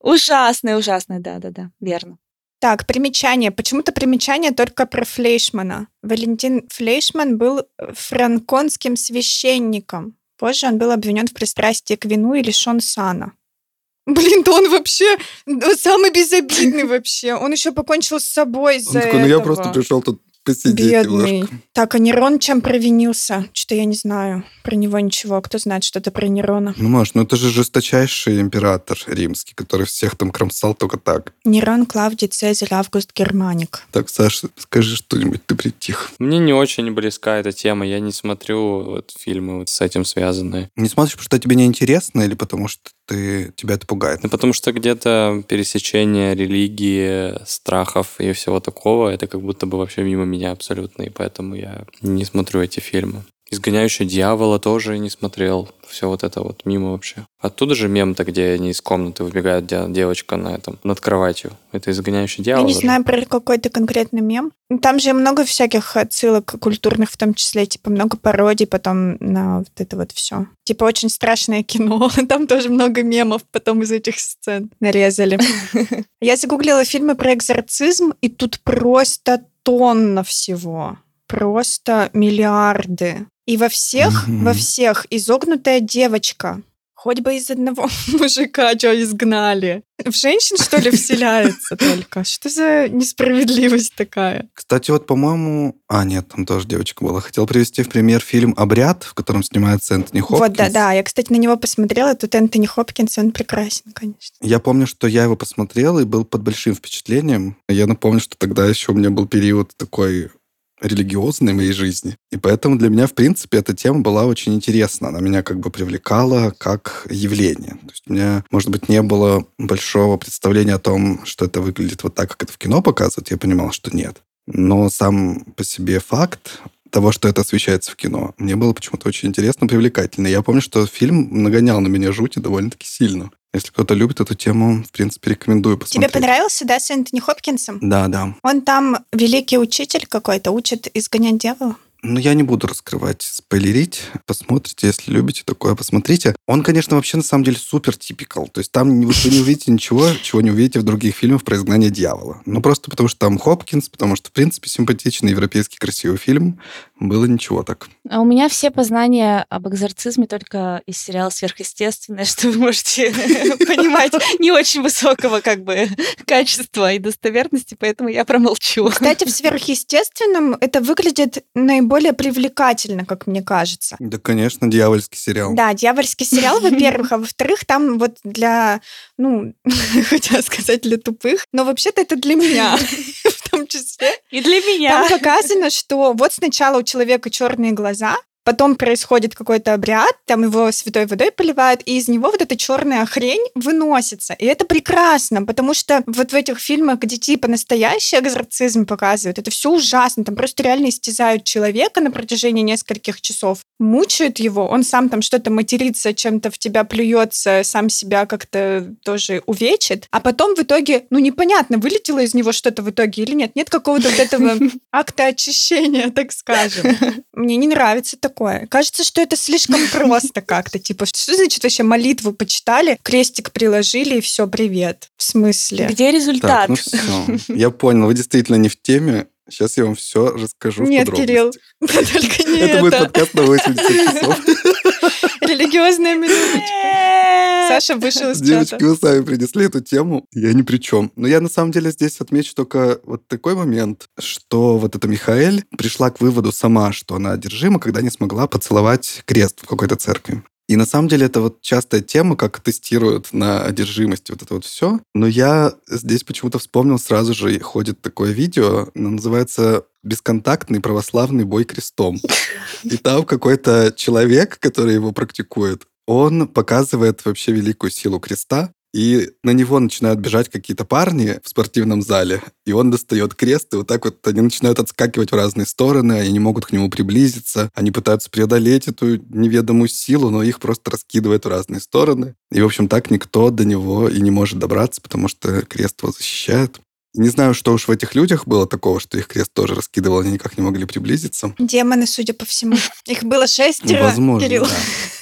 Ужасная, ужасная, да, да, да, верно. Так, примечание. Почему-то примечание только про Флейшмана. Валентин Флейшман был франконским священником. Позже он был обвинен в пристрастии к вину и лишен сана. Блин, да он вообще ну, самый безобидный вообще. Он еще покончил с собой Он из-за такой, ну я этого. просто пришел тут посидеть Бедный. немножко. Так, а Нерон чем провинился? Что-то я не знаю про него ничего. Кто знает что-то про Нерона? Ну, Маш, ну это же жесточайший император римский, который всех там кромсал только так. Нерон, Клавдий, Цезарь, Август, Германик. Так, Саша, скажи что-нибудь, ты притих. Мне не очень близка эта тема. Я не смотрю вот фильмы вот с этим связанные. Не смотришь, потому что тебе не интересно или потому что ты, тебя это пугает? Ну, потому что где-то пересечение религии, страхов и всего такого, это как будто бы вообще мимо меня абсолютно, и поэтому я не смотрю эти фильмы. «Изгоняющий дьявола» тоже не смотрел. Все вот это вот мимо вообще. Оттуда же мем-то, где они из комнаты выбегает де- девочка на этом, над кроватью. Это «Изгоняющий Я дьявол». не же. знаю про какой-то конкретный мем. Там же много всяких отсылок культурных, в том числе, типа, много пародий потом на вот это вот все. Типа, очень страшное кино. Там тоже много мемов потом из этих сцен нарезали. Я загуглила фильмы про экзорцизм, и тут просто тонна всего. Просто миллиарды. И во всех, во всех изогнутая девочка. Хоть бы из одного мужика что изгнали. В женщин, что ли, вселяется только? Что за несправедливость такая? Кстати, вот, по-моему... А, нет, там тоже девочка была. Хотел привести в пример фильм «Обряд», в котором снимается Энтони Хопкинс. Вот, да, да. Я, кстати, на него посмотрела. Тут Энтони Хопкинс, он прекрасен, конечно. Я помню, что я его посмотрел и был под большим впечатлением. Я напомню, что тогда еще у меня был период такой религиозной моей жизни. И поэтому для меня, в принципе, эта тема была очень интересна. Она меня как бы привлекала как явление. То есть у меня, может быть, не было большого представления о том, что это выглядит вот так, как это в кино показывают. Я понимал, что нет. Но сам по себе факт того, что это освещается в кино, мне было почему-то очень интересно, привлекательно. Я помню, что фильм нагонял на меня жути довольно-таки сильно. Если кто-то любит эту тему, в принципе, рекомендую Тебе посмотреть. понравился, да, с Энтони Хопкинсом? Да, да. Он там великий учитель какой-то, учит изгонять дьявола. Ну, я не буду раскрывать, спойлерить. Посмотрите, если любите такое, посмотрите. Он, конечно, вообще на самом деле супер типикал. То есть там вы не увидите ничего, чего не увидите в других фильмах про изгнание дьявола. Ну, просто потому что там Хопкинс, потому что, в принципе, симпатичный европейский красивый фильм. Было ничего так. А у меня все познания об экзорцизме только из сериала «Сверхъестественное», что вы можете понимать, не очень высокого как бы качества и достоверности, поэтому я промолчу. Кстати, в сверхъестественном это выглядит наиболее привлекательно, как мне кажется. Да, конечно, дьявольский сериал. Да, дьявольский сериал, во-первых, а во-вторых, там вот для, ну, хотела сказать для тупых, но вообще-то это для меня в том числе. И для меня. Там показано, что вот сначала у человека черные глаза, потом происходит какой-то обряд, там его святой водой поливают, и из него вот эта черная хрень выносится. И это прекрасно, потому что вот в этих фильмах, где типа настоящий экзорцизм показывают, это все ужасно. Там просто реально истязают человека на протяжении нескольких часов, мучают его, он сам там что-то матерится, чем-то в тебя плюется, сам себя как-то тоже увечит, а потом в итоге, ну непонятно, вылетело из него что-то в итоге или нет. Нет какого-то вот этого акта очищения, так скажем. Мне не нравится такое. Кажется, что это слишком просто как-то. Типа, что значит вообще молитву почитали, крестик приложили и все, привет. В смысле? Где результат? Так, ну все. Я понял, вы действительно не в теме. Сейчас я вам все расскажу в Нет, подробностях. Кирилл, только не Это будет это. подкаст на 80 часов. Религиозная минуточка. Саша вышел из Девочки, вы сами принесли эту тему, я ни при чем. Но я на самом деле здесь отмечу только вот такой момент, что вот эта Михаэль пришла к выводу сама, что она одержима, когда не смогла поцеловать крест в какой-то церкви. И на самом деле это вот частая тема, как тестируют на одержимости вот это вот все. Но я здесь почему-то вспомнил сразу же, ходит такое видео, оно называется «Бесконтактный православный бой крестом». И там какой-то человек, который его практикует, он показывает вообще великую силу креста, и на него начинают бежать какие-то парни в спортивном зале, и он достает крест, и вот так вот они начинают отскакивать в разные стороны, они не могут к нему приблизиться, они пытаются преодолеть эту неведомую силу, но их просто раскидывает в разные стороны. И, в общем, так никто до него и не может добраться, потому что крест его защищает. Не знаю, что уж в этих людях было такого, что их крест тоже раскидывал, они никак не могли приблизиться. Демоны, судя по всему. Их было шестеро, Возможно, Кирилл.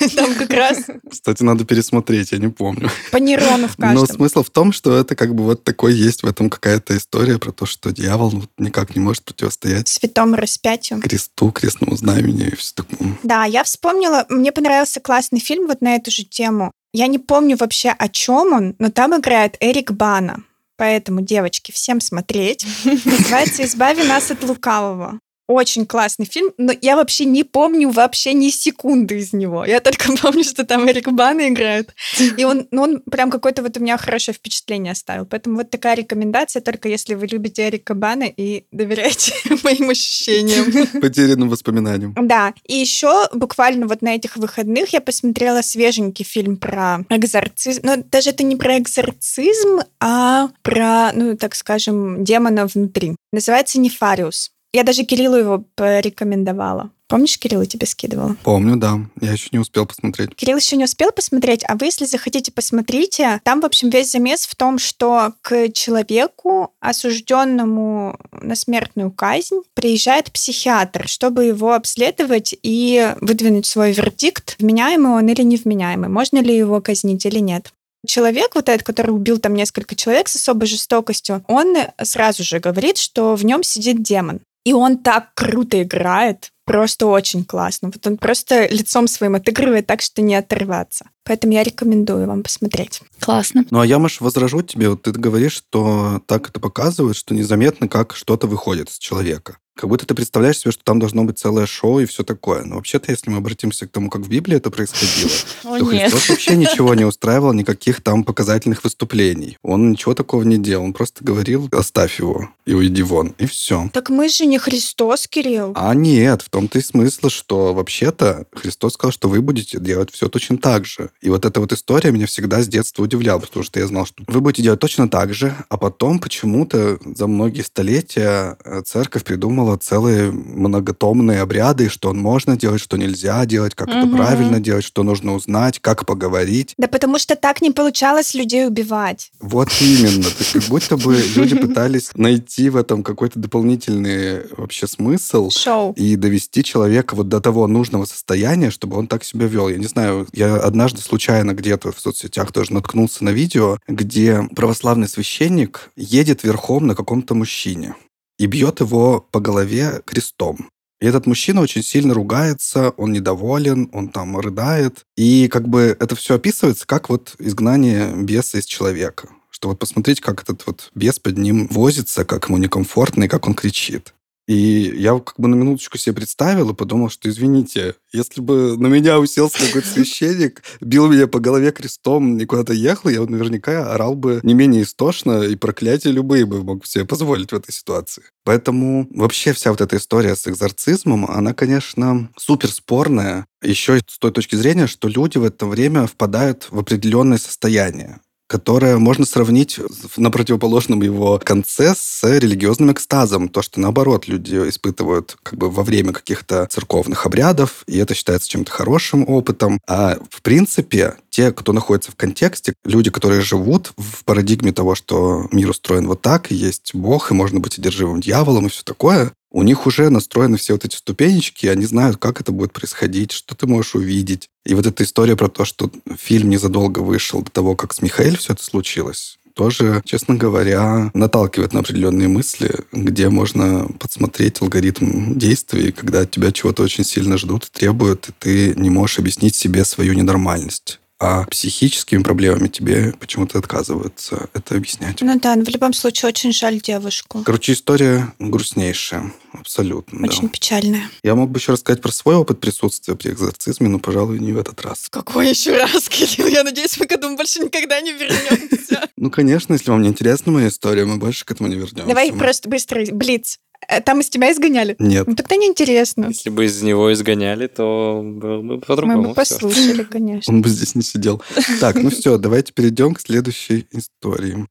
да. Там как раз Кстати, надо пересмотреть, я не помню. по нейрону в Но каждом. смысл в том, что это как бы вот такой есть в этом какая-то история про то, что дьявол вот никак не может противостоять Святому распятию. кресту, крестному знамени и все такое. Да, я вспомнила, мне понравился классный фильм вот на эту же тему. Я не помню вообще, о чем он, но там играет Эрик Бана. Поэтому, девочки, всем смотреть. Называется «Избави нас от лукавого». Очень классный фильм, но я вообще не помню вообще ни секунды из него. Я только помню, что там Эрик Бана играет. И он, ну, он прям какое-то вот у меня хорошее впечатление оставил. Поэтому вот такая рекомендация, только если вы любите Эрика Бана и доверяете моим ощущениям. Потерянным воспоминанием. Да, и еще буквально вот на этих выходных я посмотрела свеженький фильм про экзорцизм. Ну, даже это не про экзорцизм, а про, ну, так скажем, демона внутри. Называется «Нефариус». Я даже Кириллу его порекомендовала. Помнишь, Кирилл, я тебе скидывала? Помню, да. Я еще не успел посмотреть. Кирилл еще не успел посмотреть, а вы, если захотите, посмотрите. Там, в общем, весь замес в том, что к человеку, осужденному на смертную казнь, приезжает психиатр, чтобы его обследовать и выдвинуть свой вердикт, вменяемый он или невменяемый, можно ли его казнить или нет. Человек, вот этот, который убил там несколько человек с особой жестокостью, он сразу же говорит, что в нем сидит демон. И он так круто играет, просто очень классно. Вот он просто лицом своим отыгрывает так, что не оторваться. Поэтому я рекомендую вам посмотреть. Классно. Ну, а я, Маш, возражу тебе. Вот ты говоришь, что так это показывает, что незаметно, как что-то выходит из человека. Как будто ты представляешь себе, что там должно быть целое шоу и все такое. Но вообще-то, если мы обратимся к тому, как в Библии это происходило, то. Христос вообще ничего не устраивал, никаких там показательных выступлений. Он ничего такого не делал. Он просто говорил, оставь его и уйди вон. И все. Так мы же не Христос, Кирилл. А нет, в том-то и смысл, что вообще-то Христос сказал, что вы будете делать все точно так же. И вот эта вот история меня всегда с детства удивляла, потому что я знал, что вы будете делать точно так же, а потом почему-то за многие столетия э, церковь придумала целые многотомные обряды, что можно делать, что нельзя делать, как это Мгм. правильно делать, что нужно узнать, как поговорить. Да потому что так не получалось людей убивать. Вот именно. То есть как будто бы люди пытались найти в этом какой-то дополнительный вообще смысл Шоу. и довести человека вот до того нужного состояния, чтобы он так себя вел. Я не знаю, я однажды случайно где-то в соцсетях тоже наткнулся на видео, где православный священник едет верхом на каком-то мужчине и бьет его по голове крестом. И этот мужчина очень сильно ругается, он недоволен, он там рыдает. И как бы это все описывается как вот изгнание беса из человека. Что вот посмотрите, как этот вот бес под ним возится, как ему некомфортно и как он кричит. И я как бы на минуточку себе представил и подумал, что, извините, если бы на меня уселся какой-то священник, бил меня по голове крестом и куда-то ехал, я наверняка орал бы не менее истошно, и проклятия любые бы мог себе позволить в этой ситуации. Поэтому вообще вся вот эта история с экзорцизмом, она, конечно, супер спорная. Еще с той точки зрения, что люди в это время впадают в определенное состояние которое можно сравнить на противоположном его конце с религиозным экстазом. То, что наоборот люди испытывают как бы во время каких-то церковных обрядов, и это считается чем-то хорошим опытом. А в принципе, те, кто находится в контексте, люди, которые живут в парадигме того, что мир устроен вот так, есть Бог, и можно быть одержимым дьяволом, и все такое, у них уже настроены все вот эти ступенечки, они знают, как это будет происходить, что ты можешь увидеть. И вот эта история про то, что фильм незадолго вышел до того, как с Михаэль все это случилось, тоже, честно говоря, наталкивает на определенные мысли, где можно подсмотреть алгоритм действий, когда от тебя чего-то очень сильно ждут требуют, и ты не можешь объяснить себе свою ненормальность. А психическими проблемами тебе почему-то отказываются это объяснять. Ну да, но в любом случае очень жаль девушку. Короче, история грустнейшая. Абсолютно, Очень да. печальная. Я мог бы еще рассказать про свой опыт присутствия при экзорцизме, но, пожалуй, не в этот раз. Какой еще раз, Кирилл? Я надеюсь, мы к этому больше никогда не вернемся. Ну, конечно, если вам не интересна моя история, мы больше к этому не вернемся. Давай просто быстро, блиц. Э, Там из тебя изгоняли? Нет. Ну тогда неинтересно. Если бы из него изгоняли, то было бы по-другому. Мы бы послушали, конечно. Он бы здесь не сидел. Так, ну все, давайте перейдем к следующей истории.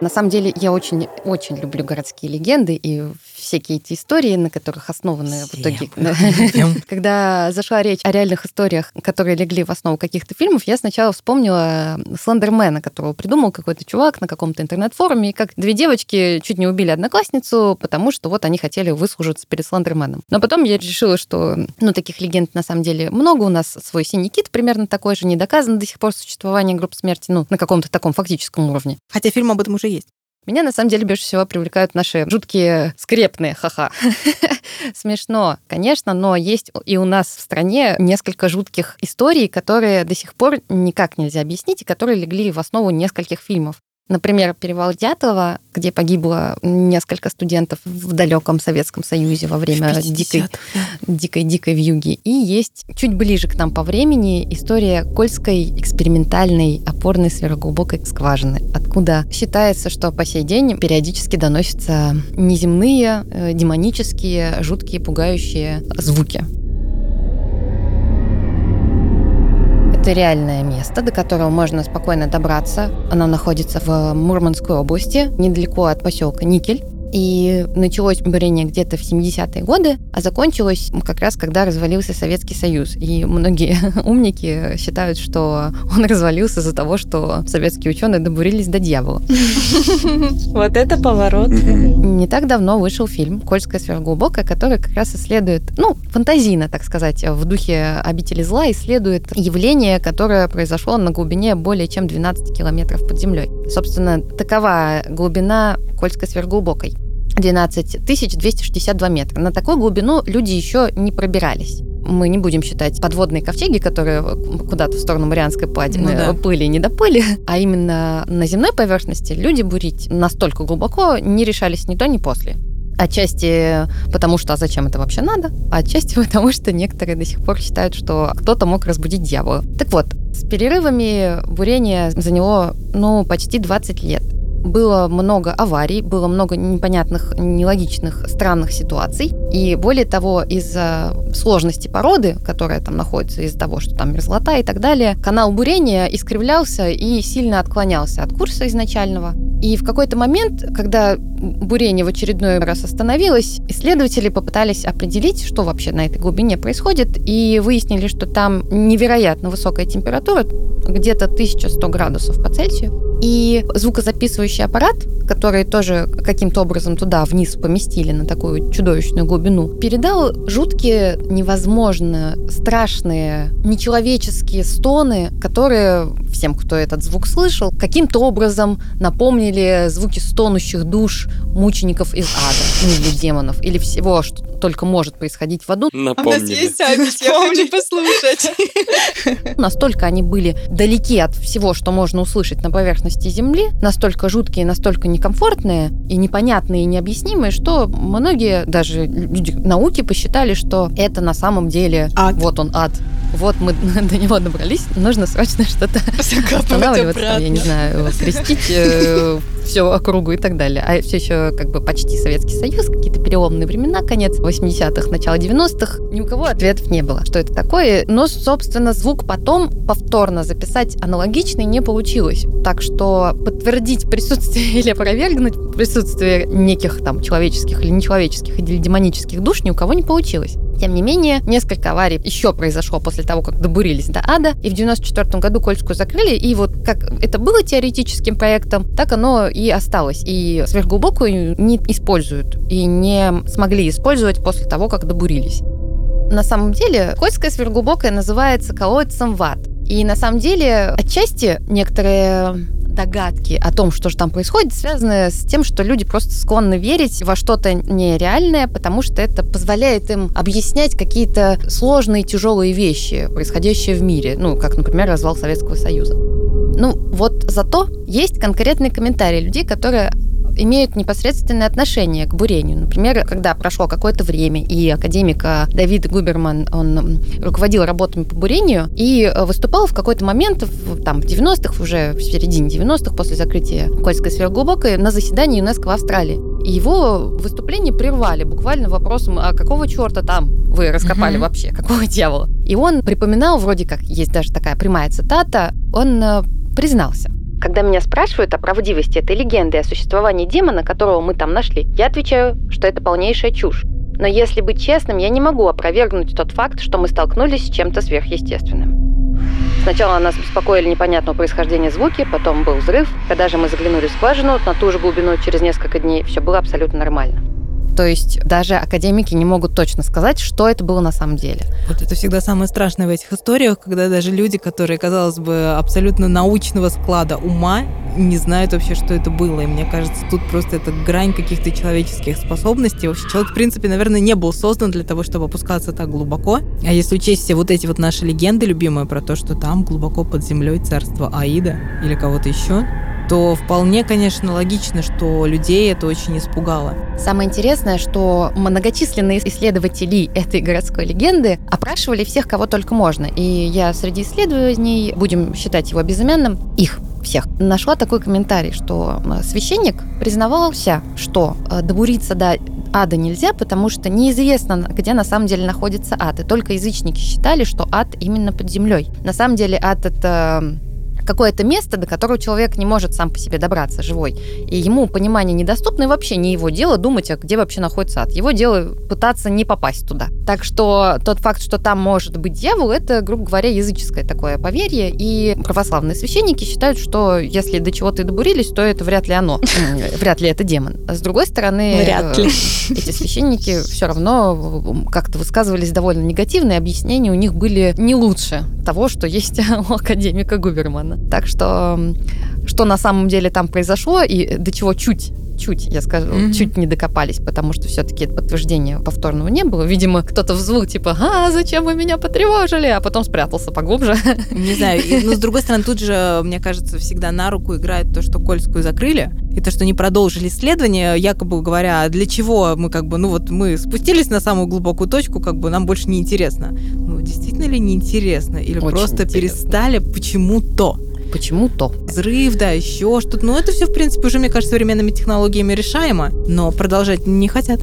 На самом деле, я очень, очень люблю городские легенды и всякие эти истории, на которых основаны в итоге. Когда зашла речь о реальных историях, которые легли в основу каких-то фильмов, я сначала вспомнила Слендермена, которого придумал какой-то чувак на каком-то интернет-форуме, и как две девочки чуть не убили одноклассницу, потому что вот они хотели выслужиться перед Слендерменом. Но потом я решила, что ну, таких легенд на самом деле много. У нас свой синий кит примерно такой же, не доказано до сих пор существование групп смерти, ну, на каком-то таком фактическом уровне. Хотя фильм об этом уже есть. Меня на самом деле больше всего привлекают наши жуткие скрепные, ха-ха. Смешно, конечно, но есть и у нас в стране несколько жутких историй, которые до сих пор никак нельзя объяснить и которые легли в основу нескольких фильмов. Например, перевал Дятлова, где погибло несколько студентов в далеком Советском Союзе во время дикой дикой-дикой вьюги. И есть чуть ближе к нам по времени история Кольской экспериментальной опорной сверхглубокой скважины, откуда считается, что по сей день периодически доносятся неземные, э, демонические, жуткие, пугающие звуки. Это реальное место, до которого можно спокойно добраться. Оно находится в Мурманской области, недалеко от поселка Никель. И началось бурение где-то в 70-е годы, а закончилось как раз, когда развалился Советский Союз. И многие умники считают, что он развалился из-за того, что советские ученые добурились до дьявола. Вот это поворот. Не так давно вышел фильм «Кольская сверхглубокая», который как раз исследует, ну, фантазийно, так сказать, в духе «Обители зла» исследует явление, которое произошло на глубине более чем 12 километров под землей. Собственно, такова глубина Кольской сверхглубокой. 12 262 метра. На такую глубину люди еще не пробирались. Мы не будем считать подводные ковчеги, которые куда-то в сторону Марианской падины Ну да. пыли не допыли, а именно на земной поверхности люди бурить настолько глубоко не решались ни до, ни после. Отчасти потому, что а зачем это вообще надо, а отчасти потому, что некоторые до сих пор считают, что кто-то мог разбудить дьявола. Так вот, с перерывами бурение заняло, ну, почти 20 лет. Было много аварий, было много непонятных, нелогичных, странных ситуаций. И более того, из-за сложности породы, которая там находится, из-за того, что там мерзлота и так далее, канал бурения искривлялся и сильно отклонялся от курса изначального. И в какой-то момент, когда бурение в очередной раз остановилось, исследователи попытались определить, что вообще на этой глубине происходит, и выяснили, что там невероятно высокая температура, где-то 1100 градусов по Цельсию. И звукозаписывающий аппарат, который тоже каким-то образом туда вниз поместили на такую чудовищную глубину, передал жуткие, невозможно страшные, нечеловеческие стоны, которые всем, кто этот звук слышал, каким-то образом напомнили звуки стонущих душ мучеников из ада, ну или демонов, или всего, что только может происходить в аду. А у нас Напомнили. есть запись, я хочу послушать. Настолько они были далеки от всего, что можно услышать на поверхности Земли, настолько жуткие, настолько некомфортные и непонятные и необъяснимые, что многие, даже люди науки, посчитали, что это на самом деле Ад. вот он ад. Вот мы до него добрались, нужно срочно что-то Закапывать останавливаться, там, я не знаю, крестить все округу и так далее. А все еще как бы почти Советский Союз, какие-то переломные времена, конец 80-х, начало 90-х. Ни у кого ответов не было, что это такое. Но, собственно, звук потом повторно записать аналогичный не получилось. Так что подтвердить присутствие или опровергнуть присутствие неких там человеческих или нечеловеческих или демонических душ ни у кого не получилось. Тем не менее, несколько аварий еще произошло после того, как добурились до ада, и в 94 году Кольскую закрыли, и вот как это было теоретическим проектом, так оно и осталось. И сверхглубокую не используют, и не смогли использовать после того, как добурились. На самом деле, Кольская сверхглубокая называется колодцем в ад. И на самом деле, отчасти некоторые догадки о том, что же там происходит, связаны с тем, что люди просто склонны верить во что-то нереальное, потому что это позволяет им объяснять какие-то сложные, тяжелые вещи, происходящие в мире. Ну, как, например, развал Советского Союза. Ну, вот зато есть конкретные комментарии людей, которые имеют непосредственное отношение к бурению. Например, когда прошло какое-то время, и академик э, Давид Губерман, он руководил работами по бурению и э, выступал в какой-то момент, в, там, в 90-х, уже в середине 90-х, после закрытия Кольской сверхглубокой, на заседании ЮНЕСКО в Австралии. И его выступление прервали буквально вопросом, а какого черта там вы раскопали угу. вообще, какого дьявола? И он припоминал, вроде как, есть даже такая прямая цитата, он э, признался. Когда меня спрашивают о правдивости этой легенды о существовании демона, которого мы там нашли, я отвечаю, что это полнейшая чушь. Но если быть честным, я не могу опровергнуть тот факт, что мы столкнулись с чем-то сверхъестественным. Сначала нас беспокоили непонятного происхождения звуки, потом был взрыв. Когда же мы заглянули в скважину на ту же глубину через несколько дней, все было абсолютно нормально. То есть даже академики не могут точно сказать, что это было на самом деле. Вот это всегда самое страшное в этих историях, когда даже люди, которые, казалось бы, абсолютно научного склада ума, не знают вообще, что это было. И мне кажется, тут просто это грань каких-то человеческих способностей. Вообще человек, в принципе, наверное, не был создан для того, чтобы опускаться так глубоко. А если учесть все вот эти вот наши легенды любимые про то, что там глубоко под землей царство Аида или кого-то еще, то вполне, конечно, логично, что людей это очень испугало. Самое интересное, что многочисленные исследователи этой городской легенды опрашивали всех, кого только можно. И я среди исследований, будем считать его безымянным, их всех. Нашла такой комментарий, что э, священник признавался, что э, добуриться до ада нельзя, потому что неизвестно, где на самом деле находится ад. И только язычники считали, что ад именно под землей. На самом деле ад это какое-то место, до которого человек не может сам по себе добраться, живой. И ему понимание недоступно, и вообще не его дело думать, а где вообще находится ад. Его дело пытаться не попасть туда. Так что тот факт, что там может быть дьявол, это, грубо говоря, языческое такое поверье. И православные священники считают, что если до чего-то и добурились, то это вряд ли оно. Вряд ли это демон. А с другой стороны, вряд ли. эти священники все равно как-то высказывались довольно негативно, и объяснения у них были не лучше того, что есть у академика Губермана. Так что, что на самом деле там произошло и до чего чуть чуть, я скажу, mm-hmm. чуть не докопались, потому что все-таки подтверждения повторного не было. Видимо, кто-то взвыл, типа, а, зачем вы меня потревожили? А потом спрятался поглубже. Не знаю, но с другой стороны, тут же, мне кажется, всегда на руку играет то, что Кольскую закрыли, и то, что не продолжили исследование, якобы говоря, для чего мы как бы, ну вот мы спустились на самую глубокую точку, как бы нам больше не интересно. Ну, действительно ли не интересно? Или Очень просто интересно. перестали почему-то? Почему-то. Взрыв, да, еще что-то. Ну, это все, в принципе, уже, мне кажется, современными технологиями решаемо, но продолжать не хотят.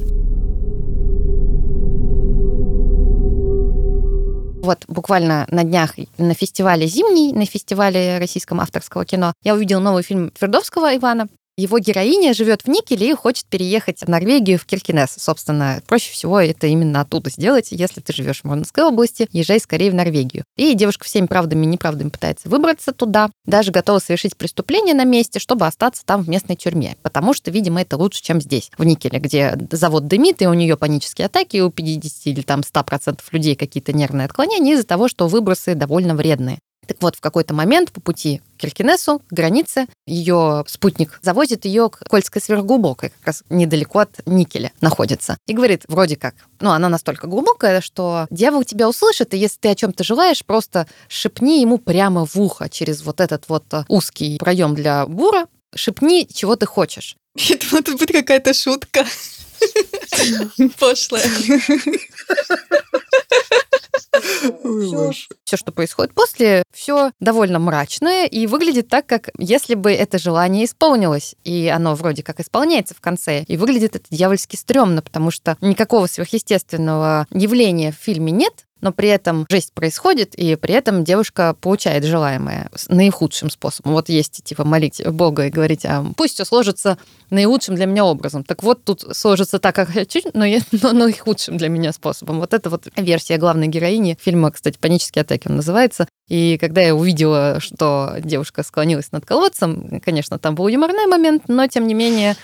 Вот буквально на днях на фестивале «Зимний», на фестивале российского авторского кино, я увидела новый фильм Твердовского Ивана его героиня живет в Никеле и хочет переехать в Норвегию, в Киркинес. Собственно, проще всего это именно оттуда сделать. Если ты живешь в Мурманской области, езжай скорее в Норвегию. И девушка всеми правдами и неправдами пытается выбраться туда, даже готова совершить преступление на месте, чтобы остаться там в местной тюрьме. Потому что, видимо, это лучше, чем здесь, в Никеле, где завод дымит, и у нее панические атаки, и у 50 или там 100% людей какие-то нервные отклонения из-за того, что выбросы довольно вредные. Так вот, в какой-то момент по пути к Киркинесу, к границе, ее спутник завозит ее к Кольской сверхглубокой, как раз недалеко от Никеля находится. И говорит, вроде как, ну, она настолько глубокая, что дьявол тебя услышит, и если ты о чем-то желаешь, просто шепни ему прямо в ухо через вот этот вот э, узкий проем для бура, шепни, чего ты хочешь. Думала, тут будет какая-то шутка. Пошлая. Все, что происходит после, все довольно мрачное и выглядит так, как если бы это желание исполнилось. И оно вроде как исполняется в конце. И выглядит это дьявольски стрёмно, потому что никакого сверхъестественного явления в фильме нет, но при этом жесть происходит, и при этом девушка получает желаемое наихудшим способом. Вот есть, типа, молить Бога и говорить, а пусть все сложится наилучшим для меня образом. Так вот, тут сложится так, как хочу, но, но наихудшим для меня способом. Вот это вот версия главной героини фильма, кстати, «Панические атаки» он называется. И когда я увидела, что девушка склонилась над колодцем, конечно, там был юморный момент, но тем не менее...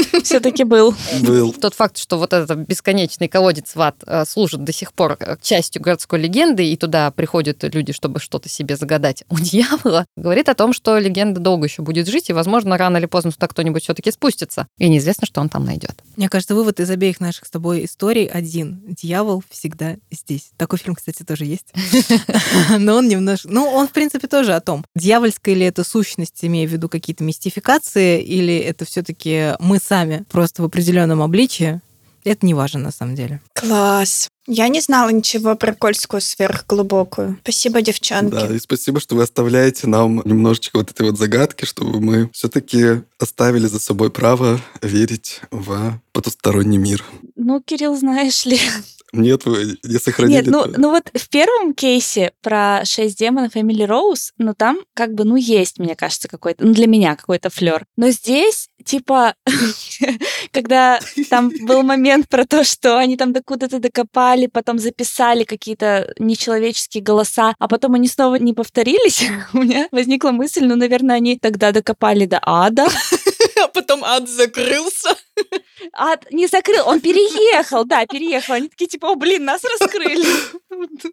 Все-таки был. Был. Тот факт, что вот этот бесконечный колодец в ад э, служит до сих пор э, частью городской легенды, и туда приходят люди, чтобы что-то себе загадать у дьявола, говорит о том, что легенда долго еще будет жить, и, возможно, рано или поздно туда кто-нибудь все-таки спустится. И неизвестно, что он там найдет. Мне кажется, вывод из обеих наших с тобой историй один. Дьявол всегда здесь. Такой фильм, кстати, тоже есть. Но он немножко... Ну, он, в принципе, тоже о том, дьявольская ли это сущность, имея в виду какие-то мистификации, или это все таки мы сами просто в определенном обличии. Это не важно, на самом деле. Класс. Я не знала ничего про Кольскую сверхглубокую. Спасибо, девчонки. Да, и спасибо, что вы оставляете нам немножечко вот этой вот загадки, чтобы мы все-таки оставили за собой право верить в потусторонний мир. Ну, Кирилл, знаешь ли, Нет, вы не сохранили. Нет, ну, ну вот в первом кейсе про шесть демонов Эмили Роуз, ну там как бы, ну есть, мне кажется, какой-то, ну для меня какой-то флер. Но здесь, типа, когда там был момент про то, что они там докуда-то докопали, потом записали какие-то нечеловеческие голоса, а потом они снова не повторились, у меня возникла мысль, ну, наверное, они тогда докопали до ада, А потом ад закрылся. Ад не закрыл, он переехал, да, переехал. Они такие, типа, о, блин, нас раскрыли.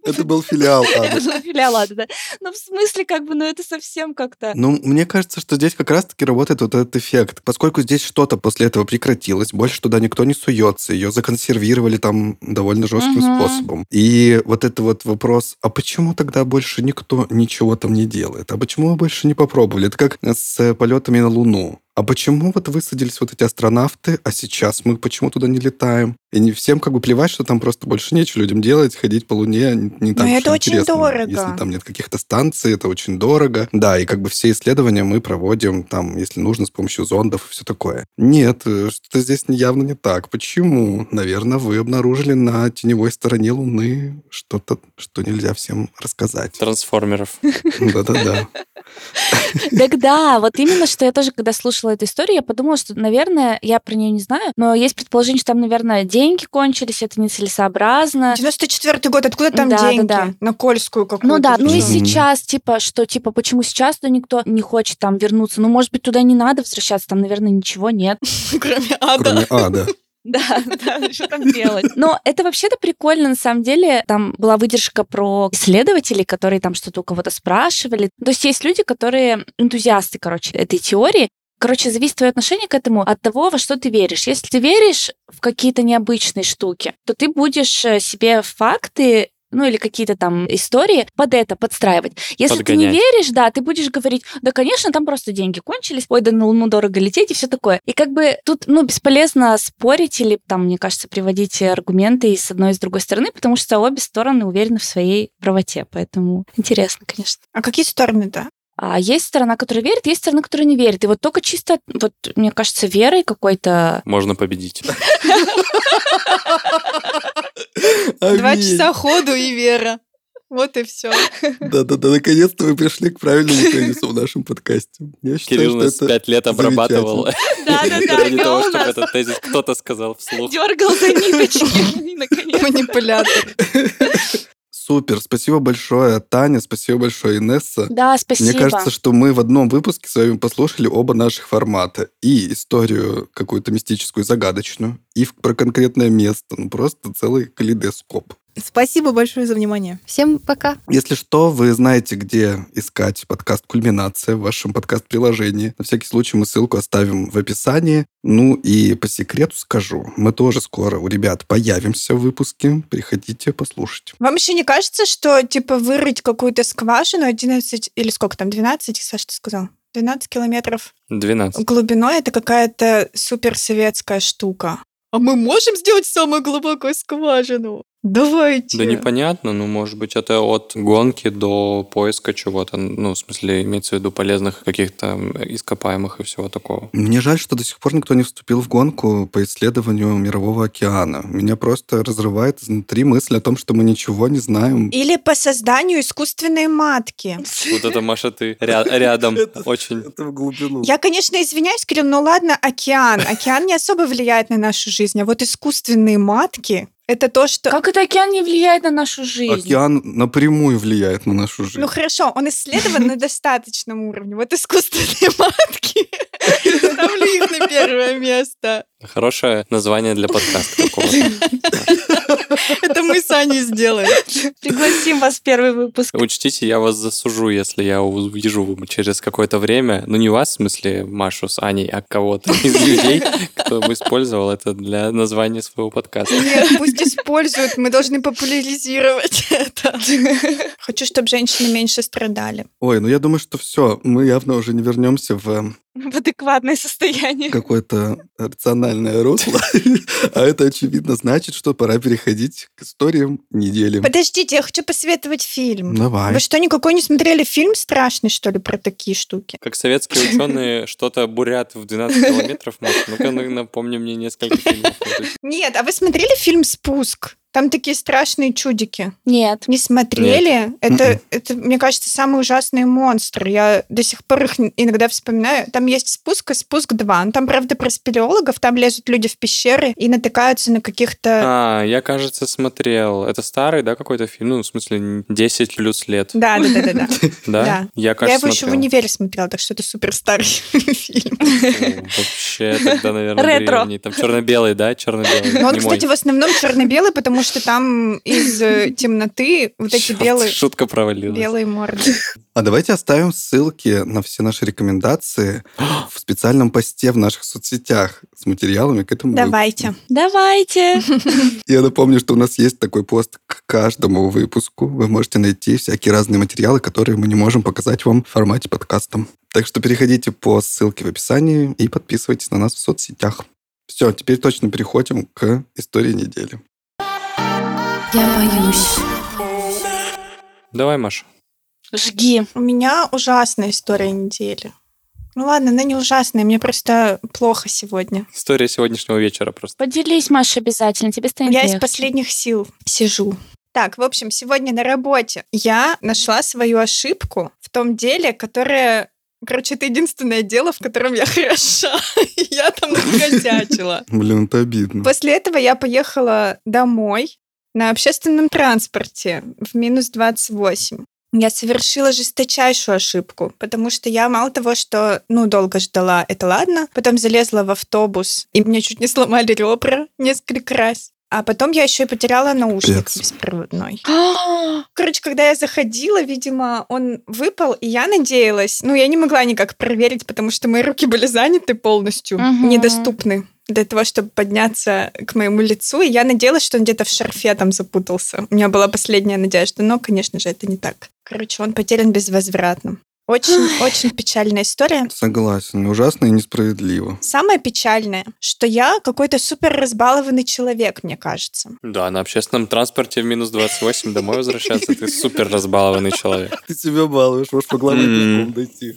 Это был филиал ада. Филиал ада, да. Ну, в смысле, как бы, ну, это совсем как-то... Ну, мне кажется, что здесь как раз-таки работает вот этот эффект. Поскольку здесь что-то после этого прекратилось, больше туда никто не суется, ее законсервировали там довольно жестким Мгм. способом. И вот это вот вопрос, а почему тогда больше никто ничего там не делает? А почему вы больше не попробовали? Это как с полетами на Луну. А почему вот высадились вот эти астронавты, а сейчас мы почему туда не летаем? И не всем как бы плевать, что там просто больше нечего людям делать, ходить по Луне не, не так Но уж это очень интересно. дорого. Если там нет каких-то станций, это очень дорого. Да, и как бы все исследования мы проводим там, если нужно, с помощью зондов и все такое. Нет, э, что-то здесь явно не так. Почему? Наверное, вы обнаружили на теневой стороне Луны что-то, что нельзя всем рассказать. Трансформеров. Да-да-да. Так да, вот именно, что я тоже, когда слушала эту историю, я подумала, что, наверное, я про нее не знаю, но есть предположение, что там, наверное, деньги кончились, это нецелесообразно. 94 год, откуда там Да, да, деньги? да. На Кольскую какую-то. Ну да, ну и сейчас, типа, что, типа, почему сейчас туда никто не хочет там вернуться? Ну, может быть, туда не надо возвращаться, там, наверное, ничего нет. Кроме ада. Кроме ада. Да, что там делать? Но это вообще-то прикольно, на самом деле. Там была выдержка про исследователей, которые там что-то у кого-то спрашивали. То есть есть люди, которые энтузиасты, короче, этой теории. Короче, зависит твое отношение к этому от того, во что ты веришь. Если ты веришь в какие-то необычные штуки, то ты будешь э, себе факты ну или какие-то там истории под это подстраивать. Если ты не Подгонять. веришь, да, ты будешь говорить, да, конечно, там просто деньги кончились, ой, да на Луну дорого лететь и все такое. И как бы тут, ну, бесполезно спорить или там, мне кажется, приводить аргументы и с одной и с другой стороны, потому что обе стороны уверены в своей правоте, поэтому интересно, конечно. А какие стороны-то? А есть сторона, которая верит, есть сторона, которая не верит. И вот только чисто, вот, мне кажется, верой какой-то Можно победить. Два часа ходу и вера. Вот и все. Да-да-да, наконец-то вы пришли к правильному тезису в нашем подкасте. Я считаю, Кирилл что нас это пять лет обрабатывал Да-да-да, ради того, чтобы этот тезис кто-то сказал вслух. дергал за ниточки. Наконец, Манипулятор. Супер, спасибо большое, Таня, спасибо большое, Инесса. Да, спасибо. Мне кажется, что мы в одном выпуске с вами послушали оба наших формата. И историю какую-то мистическую, загадочную, и про конкретное место. Ну, просто целый калейдоскоп. Спасибо большое за внимание. Всем пока. Если что, вы знаете, где искать подкаст «Кульминация» в вашем подкаст-приложении. На всякий случай мы ссылку оставим в описании. Ну и по секрету скажу, мы тоже скоро у ребят появимся в выпуске. Приходите послушать. Вам еще не кажется, что, типа, вырыть какую-то скважину 11 или сколько там, 12, Саша, ты сказал? 12 километров 12. глубиной это какая-то суперсоветская штука. А мы можем сделать самую глубокую скважину? Давайте. Да непонятно, ну, может быть, это от гонки до поиска чего-то, ну, в смысле, имеется в виду полезных каких-то ископаемых и всего такого. Мне жаль, что до сих пор никто не вступил в гонку по исследованию Мирового океана. Меня просто разрывает изнутри мысль о том, что мы ничего не знаем. Или по созданию искусственной матки. Вот это, Маша, ты ря- рядом очень... Это в глубину. Я, конечно, извиняюсь, Кирилл, но ладно, океан. Океан не особо влияет на нашу жизнь, а вот искусственные матки, Это то, что... Как это океан не влияет на нашу жизнь? Океан напрямую влияет на нашу жизнь. Ну хорошо, он исследован на достаточном уровне. Вот искусственные матки. Ставлю их на первое место. Хорошее название для подкаста какого-то. Это мы с Аней сделаем. Пригласим вас в первый выпуск. Учтите, я вас засужу, если я увижу через какое-то время, ну не вас, в смысле Машу с Аней, а кого-то из людей, кто бы использовал это для названия своего подкаста. Нет, пусть используют, мы должны популяризировать это. Хочу, чтобы женщины меньше страдали. Ой, ну я думаю, что все, мы явно уже не вернемся в В адекватное состояние. какое-то рациональное русло. А это, очевидно, значит, что пора переходить к историям недели. Подождите, я хочу посоветовать фильм. Давай. Вы что, никакой не смотрели фильм страшный, что ли, про такие штуки? Как советские ученые что-то бурят в 12 километров, Маша, ну-ка ну, напомни мне несколько фильмов. Нет, а вы смотрели фильм «Спуск»? Там такие страшные чудики. Нет. Не смотрели? Это, Мгм. это, мне кажется, самые ужасные монстры. Я до сих пор их иногда вспоминаю. Там есть спуск и спуск 2. Ну, Там, правда, про спелеологов. Там лезут люди в пещеры и натыкаются на каких-то... А, я, кажется, смотрел. Это старый, да, какой-то фильм? Ну, в смысле, 10 плюс лет. Да, да, да, да, да. Я, Я кажется, его еще в универе смотрела, так что это супер старый фильм. Вообще, тогда, наверное, Ретро. Там черно-белый, да? Черно-белый. Но он, кстати, в основном черно-белый, потому что там из э, темноты вот эти Чёрт, белые, Шутка провалилась. белые морды. А давайте оставим ссылки на все наши рекомендации в специальном посте в наших соцсетях с материалами к этому Давайте. Давайте. выпуску. Я напомню, что у нас есть такой пост к каждому выпуску. Вы можете найти всякие разные материалы, которые мы не можем показать вам в формате подкаста. Так что переходите по ссылке в описании и подписывайтесь на нас в соцсетях. Все, теперь точно переходим к истории недели. Я боюсь. Давай, Маша. Жги. У меня ужасная история недели. Ну ладно, она не ужасная, мне просто плохо сегодня. История сегодняшнего вечера просто. Поделись, Маша, обязательно. Тебе станет Я из легче. последних сил сижу. Так, в общем, сегодня на работе я нашла свою ошибку в том деле, которое... Короче, это единственное дело, в котором я хороша. Я там накосячила. Блин, это обидно. После этого я поехала домой на общественном транспорте в минус 28. Я совершила жесточайшую ошибку, потому что я мало того, что, ну, долго ждала, это ладно, потом залезла в автобус, и мне чуть не сломали ребра несколько раз. А потом я еще и потеряла наушник Пипец. беспроводной. Короче, когда я заходила, видимо, он выпал, и я надеялась, ну, я не могла никак проверить, потому что мои руки были заняты полностью, Мгм. недоступны для того, чтобы подняться к моему лицу, и я надеялась, что он где-то в шарфе там запутался. У меня была последняя надежда, но, конечно же, это не так. Короче, он потерян безвозвратно. Очень, очень печальная история. Согласен, ужасно и несправедливо. Самое печальное, что я какой-то супер разбалованный человек, мне кажется. Да, на общественном транспорте в минус 28 домой возвращаться, ты супер разбалованный человек. Ты себя балуешь, можешь по пешком дойти.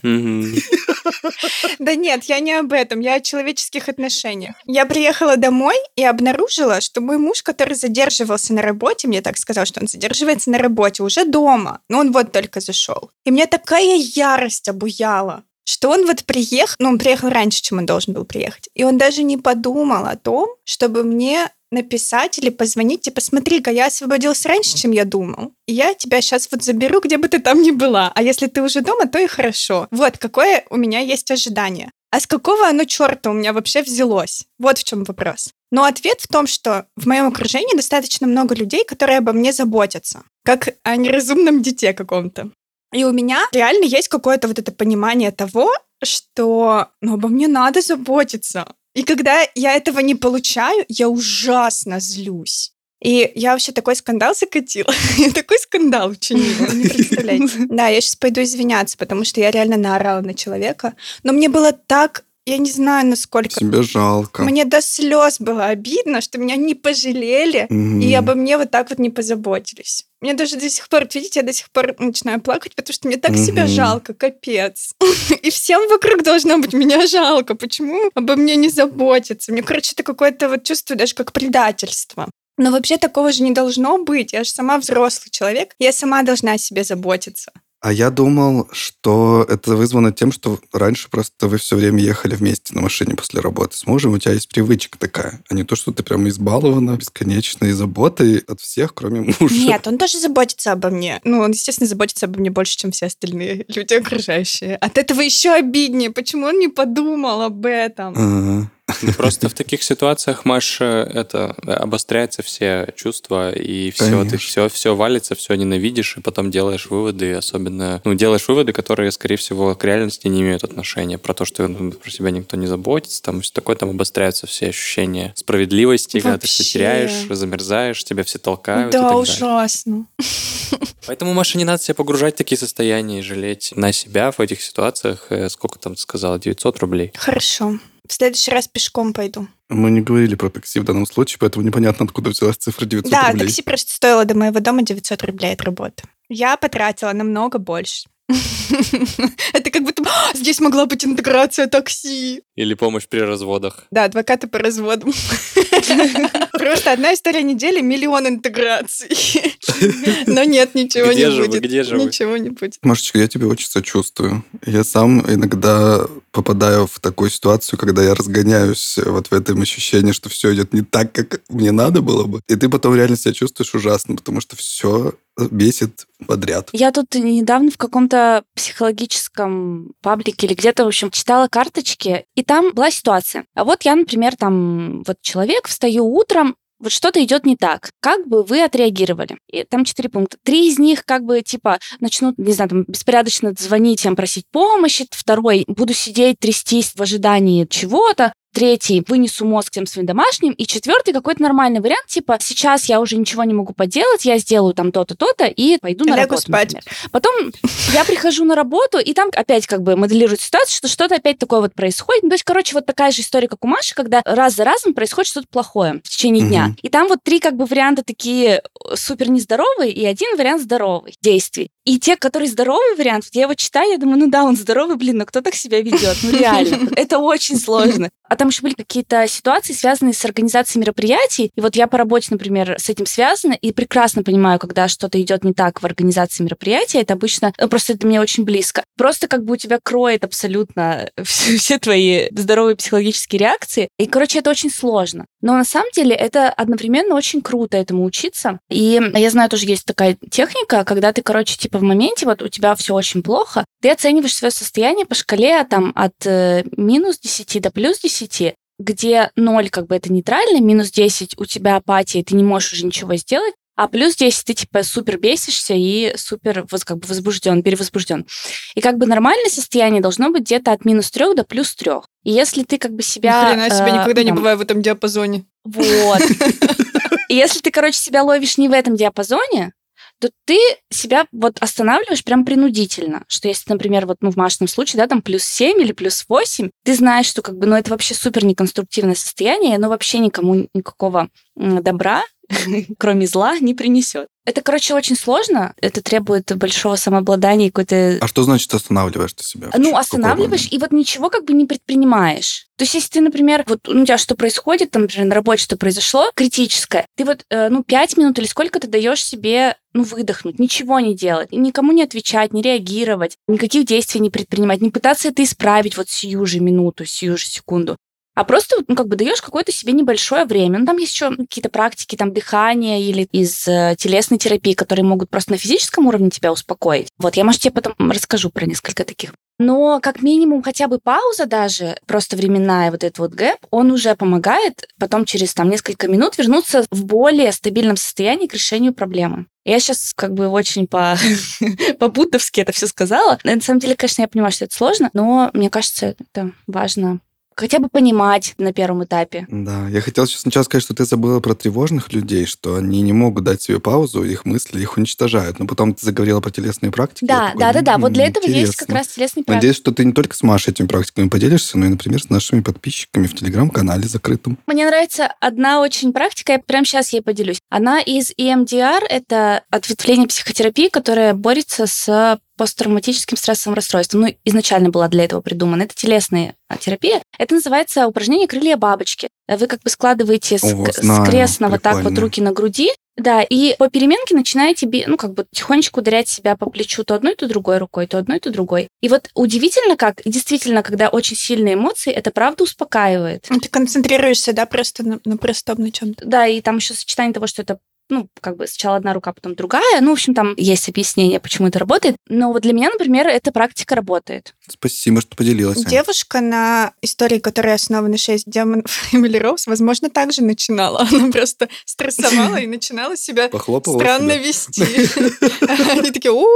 Да нет, я не об этом, я о человеческих отношениях. Я приехала домой и обнаружила, что мой муж, который задерживался на работе, мне так сказал, что он задерживается на работе, уже дома, но он вот только зашел. И мне такая ярость обуяла, что он вот приехал, ну, он приехал раньше, чем он должен был приехать, и он даже не подумал о том, чтобы мне написать или позвонить, типа, смотри-ка, я освободился раньше, чем я думал. И я тебя сейчас вот заберу, где бы ты там ни была. А если ты уже дома, то и хорошо. Вот какое у меня есть ожидание. А с какого оно черта у меня вообще взялось? Вот в чем вопрос. Но ответ в том, что в моем окружении достаточно много людей, которые обо мне заботятся, как о неразумном дите каком-то. И у меня реально есть какое-то вот это понимание того, что ну, обо мне надо заботиться. И когда я этого не получаю, я ужасно злюсь. И я вообще такой скандал закатила. Я такой скандал учинила, не представляете. Да, я сейчас пойду извиняться, потому что я реально наорала на человека. Но мне было так, я не знаю, насколько... Тебе жалко. Мне до слез было обидно, что меня не пожалели, Мгм. и обо мне вот так вот не позаботились. Мне даже до сих пор, видите, я до сих пор начинаю плакать, потому что мне так себя Мгм. жалко, капец. И всем вокруг должно быть меня жалко. Почему обо мне не заботятся? Мне, короче, это какое-то вот чувство даже как предательство. Но вообще такого же не должно быть. Я же сама взрослый человек. Я сама должна о себе заботиться. А я думал, что это вызвано тем, что раньше просто вы все время ехали вместе на машине после работы с мужем, у тебя есть привычка такая, а не то, что ты прям избалована бесконечной заботой от всех, кроме мужа. Нет, он тоже заботится обо мне. Ну, он, естественно, заботится обо мне больше, чем все остальные люди окружающие. От этого еще обиднее. Почему он не подумал об этом? Ага. Ну, просто в таких ситуациях, Маш, это обостряются все чувства, и все, ты все, все валится, все ненавидишь, и потом делаешь выводы, особенно, ну, делаешь выводы, которые, скорее всего, к реальности не имеют отношения, про то, что ну, про себя никто не заботится, там все такое, там обостряются все ощущения справедливости, когда ты все Вообще. теряешь, замерзаешь, тебя все толкают и да, так далее. ужасно. Поэтому, Маша, не надо себя погружать в такие состояния и жалеть на себя в этих ситуациях. Э, Сколько там ты сказала? 900 рублей. Хорошо. В следующий раз пешком пойду. Мы не говорили про такси в данном случае, поэтому непонятно, откуда взялась цифра 900 да, рублей. такси просто стоило до моего дома 900 рублей от работы. Я потратила намного больше. Это как будто «А, здесь могла быть интеграция такси. Или помощь при разводах. Да, адвокаты по разводам. Просто одна история недели, миллион интеграций. Но нет, ничего не будет. где же? Ничего не будет. Машечка, я тебе очень сочувствую. Я сам иногда попадаю в такую ситуацию, когда я разгоняюсь вот в этом ощущении, что все идет не так, как мне надо было бы. И ты потом реально себя чувствуешь ужасно, потому что все бесит подряд. Я тут недавно в каком-то психологическом паблике или где-то, в общем, читала карточки, и там была ситуация. А вот я, например, там, вот человек, встаю утром, вот что-то идет не так. Как бы вы отреагировали? И там четыре пункта. Три из них как бы типа начнут, не знаю, там беспорядочно звонить, им просить помощи. Второй, буду сидеть, трястись в ожидании чего-то. Третий, вынесу мозг всем своим домашним. И четвертый, какой-то нормальный вариант, типа, сейчас я уже ничего не могу поделать, я сделаю там то-то, то-то, и пойду на Лягу работу, спать. например. Потом я прихожу на работу, и там опять как бы моделирует ситуацию, что что-то опять такое вот происходит. Ну, то есть, короче, вот такая же история, как у Маши, когда раз за разом происходит что-то плохое в течение дня. Мгм. И там вот три как бы варианта такие супер нездоровые, и один вариант здоровый действий. И те, которые здоровый вариант, я его читаю, я думаю, ну да, он здоровый, блин, но кто так себя ведет? Ну реально, это очень сложно. А там еще были какие-то ситуации, связанные с организацией мероприятий. И вот я по работе, например, с этим связана, и прекрасно понимаю, когда что-то идет не так в организации мероприятия. Это обычно, ну, просто это мне очень близко. Просто как бы у тебя кроет абсолютно все, все твои здоровые психологические реакции. И, короче, это очень сложно. Но на самом деле это одновременно очень круто этому учиться. И я знаю, тоже есть такая техника, когда ты, короче, типа в моменте, вот у тебя все очень плохо, ты оцениваешь свое состояние по шкале там от э, минус 10 до плюс 10, где 0 как бы это нейтрально, минус 10 у тебя апатия, ты не можешь уже ничего сделать, а плюс 10 ты типа супер бесишься и супер воз- как бы возбужден, перевозбужден. И как бы нормальное состояние должно быть где-то от минус 3 до плюс 3. И если ты как бы себя... Ни хрена я себе э, никогда не там, бываю в этом диапазоне. вот. И если ты, короче, себя ловишь не в этом диапазоне, то ты себя вот останавливаешь прям принудительно. Что если, например, вот ну, в Машином случае, да, там плюс 7 или плюс 8, ты знаешь, что как бы, ну, это вообще супер неконструктивное состояние, оно вообще никому никакого добра, кроме зла, не принесет. Это, короче, очень сложно. Это требует большого самообладания и какой-то А что значит останавливаешь ты себя? Ну, останавливаешь и вот ничего как бы не предпринимаешь. То есть, если ты, например, вот у тебя что происходит, там, например, на работе что произошло, критическое, ты вот, э, ну, пять минут или сколько ты даешь себе, ну, выдохнуть, ничего не делать, никому не отвечать, не реагировать, никаких действий не предпринимать, не пытаться это исправить вот сию же минуту, сию же секунду. А просто, ну, как бы даешь какое-то себе небольшое время. Ну, там есть еще какие-то практики, там, дыхания или из э, телесной терапии, которые могут просто на физическом уровне тебя успокоить. Вот, я, может, тебе потом расскажу про несколько таких. Но как минимум хотя бы пауза даже, просто временная вот этот вот гэп, он уже помогает потом через там несколько минут вернуться в более стабильном состоянии к решению проблемы. Я сейчас как бы очень по по-буддовски это все сказала. На самом деле, конечно, я понимаю, что это сложно, но мне кажется, это важно хотя бы понимать на первом этапе. Да, я хотел сейчас сначала сказать, что ты забыла про тревожных людей, что они не могут дать себе паузу, их мысли их уничтожают. Но потом ты заговорила про телесные практики. Да, такой, да, да, да. «М, Вот для этого есть как интересно». раз телесный практик. Надеюсь, что ты не только с Машей этими практиками поделишься, но и, например, с нашими подписчиками в телеграм-канале закрытом. Мне нравится одна очень практика, я прямо сейчас ей поделюсь. Она из EMDR, это ответвление психотерапии, которое борется с посттравматическим стрессовым расстройством. Ну, изначально была для этого придумана. Это телесная а, терапия. Это называется упражнение крылья бабочки. Вы как бы складываете с, О, к- знаю, скрестно вот так вот прикольно. руки на груди, Да, и по переменке начинаете, би- ну, как бы тихонечко ударять себя по плечу то одной, то другой рукой, то одной, то другой. И вот удивительно как, действительно, когда очень сильные эмоции, это правда успокаивает. Ты концентрируешься, да, просто на, на простом на чем-то. Да, и там еще сочетание того, что это ну, как бы сначала одна рука, потом другая. Ну, в общем, там есть объяснение, почему это работает. Но вот для меня, например, эта практика работает. Спасибо, что поделилась. Девушка на истории, которой основаны шесть демонов Эмили Роуз, возможно, также начинала. Она просто стрессовала и начинала себя странно вести. Они такие, у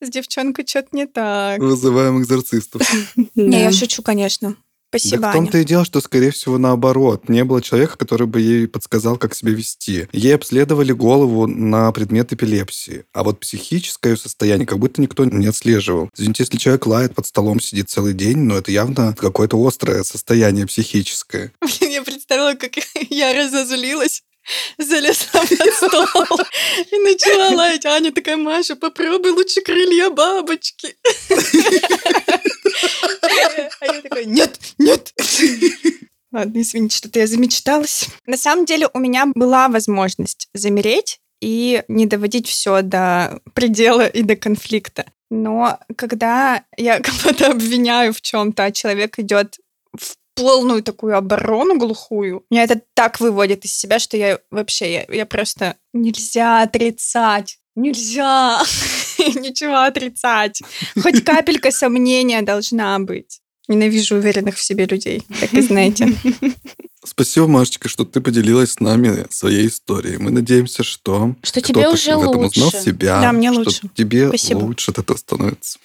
с девчонкой что-то не так. Вызываем экзорцистов. Не, я шучу, конечно. Да Спасибо, в Аня. том-то и дело, что, скорее всего, наоборот. Не было человека, который бы ей подсказал, как себя вести. Ей обследовали голову на предмет эпилепсии. А вот психическое состояние как будто никто не отслеживал. Извините, если человек лает под столом, сидит целый день, но это явно какое-то острое состояние психическое. Блин, я представила, как я разозлилась. Залезла под стол и начала лаять. Аня такая, Маша, попробуй лучше крылья бабочки. А я такая, нет, нет. Ладно, извините, что-то я замечталась. На самом деле у меня была возможность замереть и не доводить все до предела и до конфликта. Но когда я кого-то обвиняю в чем-то, а человек идет в полную такую оборону глухую, меня это так выводит из себя, что я вообще, я, я просто нельзя отрицать. Нельзя ничего отрицать. Хоть капелька сомнения должна быть. Ненавижу уверенных в себе людей, так и знаете. Спасибо, Машечка, что ты поделилась с нами своей историей. Мы надеемся, что Что тебе уже в этом узнал лучше. себя. Да, мне что лучше. тебе Спасибо. лучше от этого становится.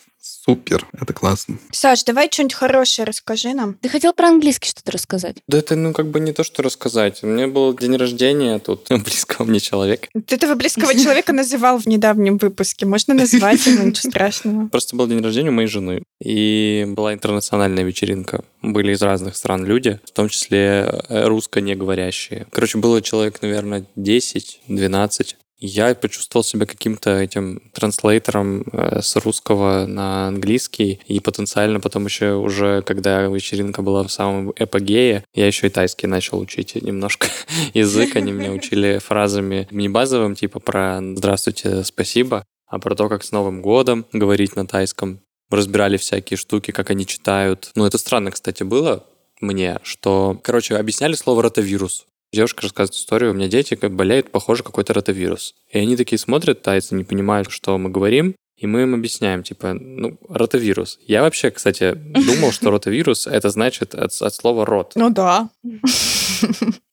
Супер, это классно. Саш, давай что-нибудь хорошее расскажи нам. Ты хотел про английский что-то рассказать? Да это, ну, как бы не то, что рассказать. У меня был день рождения тут близкого мне человека. Ты этого близкого человека называл в недавнем выпуске. Можно назвать его, ничего страшного. Просто был день рождения у моей жены, и была интернациональная вечеринка. Были из разных стран люди, в том числе э, русско не говорящие. Короче, было человек, наверное, 10-12. Я почувствовал себя каким-то этим транслейтером э, с русского на английский, и потенциально потом еще уже, когда вечеринка была в самом эпогее, я еще и тайский начал учить немножко язык. Они меня учили фразами не базовым, типа про «здравствуйте, спасибо», а про то, как с Новым годом говорить на тайском. Разбирали всякие штуки, как они читают. Ну, это странно, кстати, было мне, что, короче, объясняли слово ротавирус. Девушка рассказывает историю, у меня дети как болеют, похоже, какой-то ротавирус. И они такие смотрят, тайцы не понимают, что мы говорим, и мы им объясняем, типа, ну, ротавирус. Я вообще, кстати, думал, что ротавирус это значит от, от слова рот. Ну да.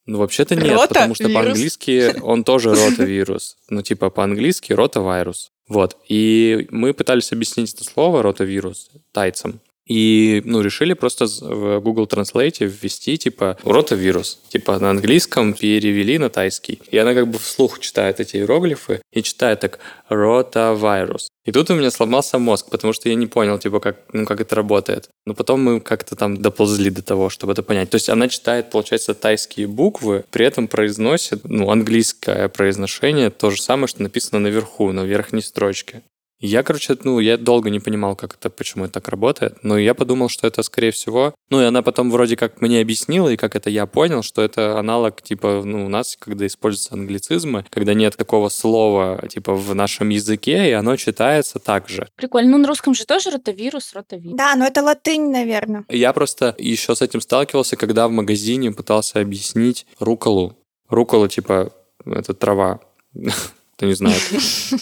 Ну, вообще-то нет, Рота потому что по-английски он тоже ротавирус. Ну, типа, по-английски ротавирус. Вот. И мы пытались объяснить это слово ротавирус тайцам. И, ну, решили просто в Google Translate ввести, типа, ротавирус. Типа, на английском перевели на тайский. И она как бы вслух читает эти иероглифы и читает так ротавирус. И тут у меня сломался мозг, потому что я не понял, типа, как, ну, как это работает. Но потом мы как-то там доползли до того, чтобы это понять. То есть она читает, получается, тайские буквы, при этом произносит, ну, английское произношение, то же самое, что написано наверху, на верхней строчке. Я, короче, ну, я долго не понимал, как это, почему это так работает, но я подумал, что это, скорее всего... Ну, и она потом вроде как мне объяснила, и как это я понял, что это аналог, типа, ну, у нас, когда используются англицизмы, когда нет такого слова, типа, в нашем языке, и оно читается так же. Прикольно. Ну, на русском же тоже ротавирус, ротавирус. Да, но это латынь, наверное. Я просто еще с этим сталкивался, когда в магазине пытался объяснить руколу. Рукола, типа, это трава. Кто не знает.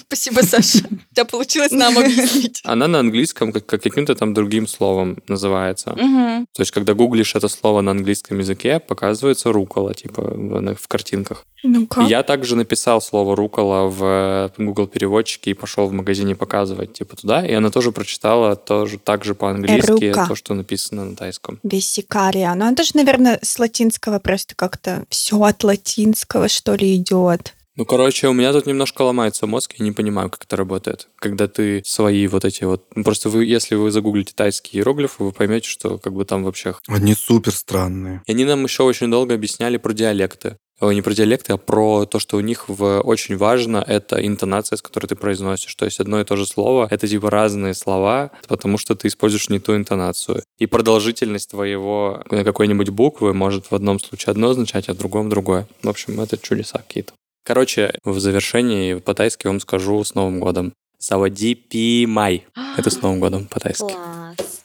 Спасибо, Саша. У тебя получилось нам объяснить. Она на английском как, как каким-то там другим словом называется. Мгм. То есть, когда гуглишь это слово на английском языке, показывается рукола, типа, в, картинках. Ну-ка. И я также написал слово рукола в Google переводчике и пошел в магазине показывать, типа, туда. И она тоже прочитала тоже так же по-английски Рука. то, что написано на тайском. Весикария. Ну, это же, наверное, с латинского просто как-то все от латинского, что ли, идет. Ну, короче, у меня тут немножко ломается мозг, я не понимаю, как это работает. Когда ты свои вот эти вот... ну, Просто вы, если вы загуглите тайские иероглифы, вы поймете, что как бы там вообще... Они супер странные. И они нам еще очень долго объясняли про диалекты. Ой, не про диалекты, а про то, что у них в... очень важно, это интонация, с которой ты произносишь. То есть одно и то же слово — это типа разные слова, потому что ты используешь не ту интонацию. И продолжительность твоего какой-нибудь буквы может в одном случае одно означать, а в другом другое. В общем, это чудеса какие-то. Короче, в завершении по-тайски вам скажу с Новым годом. Савади пи май. Это с Новым годом по-тайски. Класс.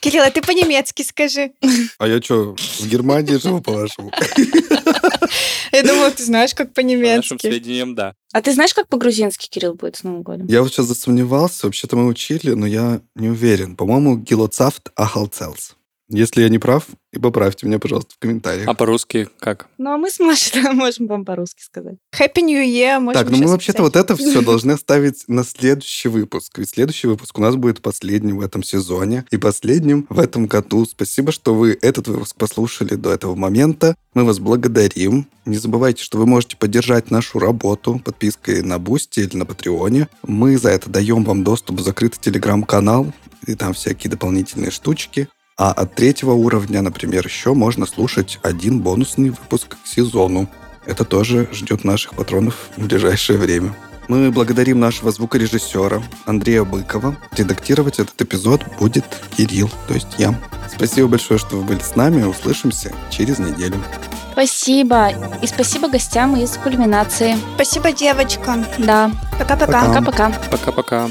Кирилл, а ты по-немецки скажи. А я что, в Германии живу, по-вашему? Я думала, ты знаешь, как По нашим по-немецки. сведениям, да. А ты знаешь, как по-грузински, Кирилл, будет с Новым годом? Я вот сейчас засомневался, вообще-то мы учили, но я не уверен. По-моему, гилоцафт ахалцелс. Если я не прав, и поправьте меня, пожалуйста, в комментариях. А по-русски как? Ну, а мы с Машей можем вам по-русски сказать. Happy New Year. можем Так, ну мы вообще-то вот это все должны оставить на следующий выпуск. Ведь следующий выпуск у нас будет последним в этом сезоне и последним в этом году. Спасибо, что вы этот выпуск послушали до этого момента. Мы вас благодарим. Не забывайте, что вы можете поддержать нашу работу подпиской на Бусти или на Патреоне. Мы за это даем вам доступ в закрытый телеграм-канал, и там всякие дополнительные штучки. А от третьего уровня, например, еще можно слушать один бонусный выпуск к сезону. Это тоже ждет наших патронов в ближайшее время. Мы благодарим нашего звукорежиссера Андрея Быкова. Редактировать этот эпизод будет Кирилл, то есть я. Спасибо большое, что вы были с нами. Услышимся через неделю. Спасибо. И спасибо гостям из кульминации. Спасибо, девочка. Да. Пока-пока. Пока. Пока-пока. Пока-пока.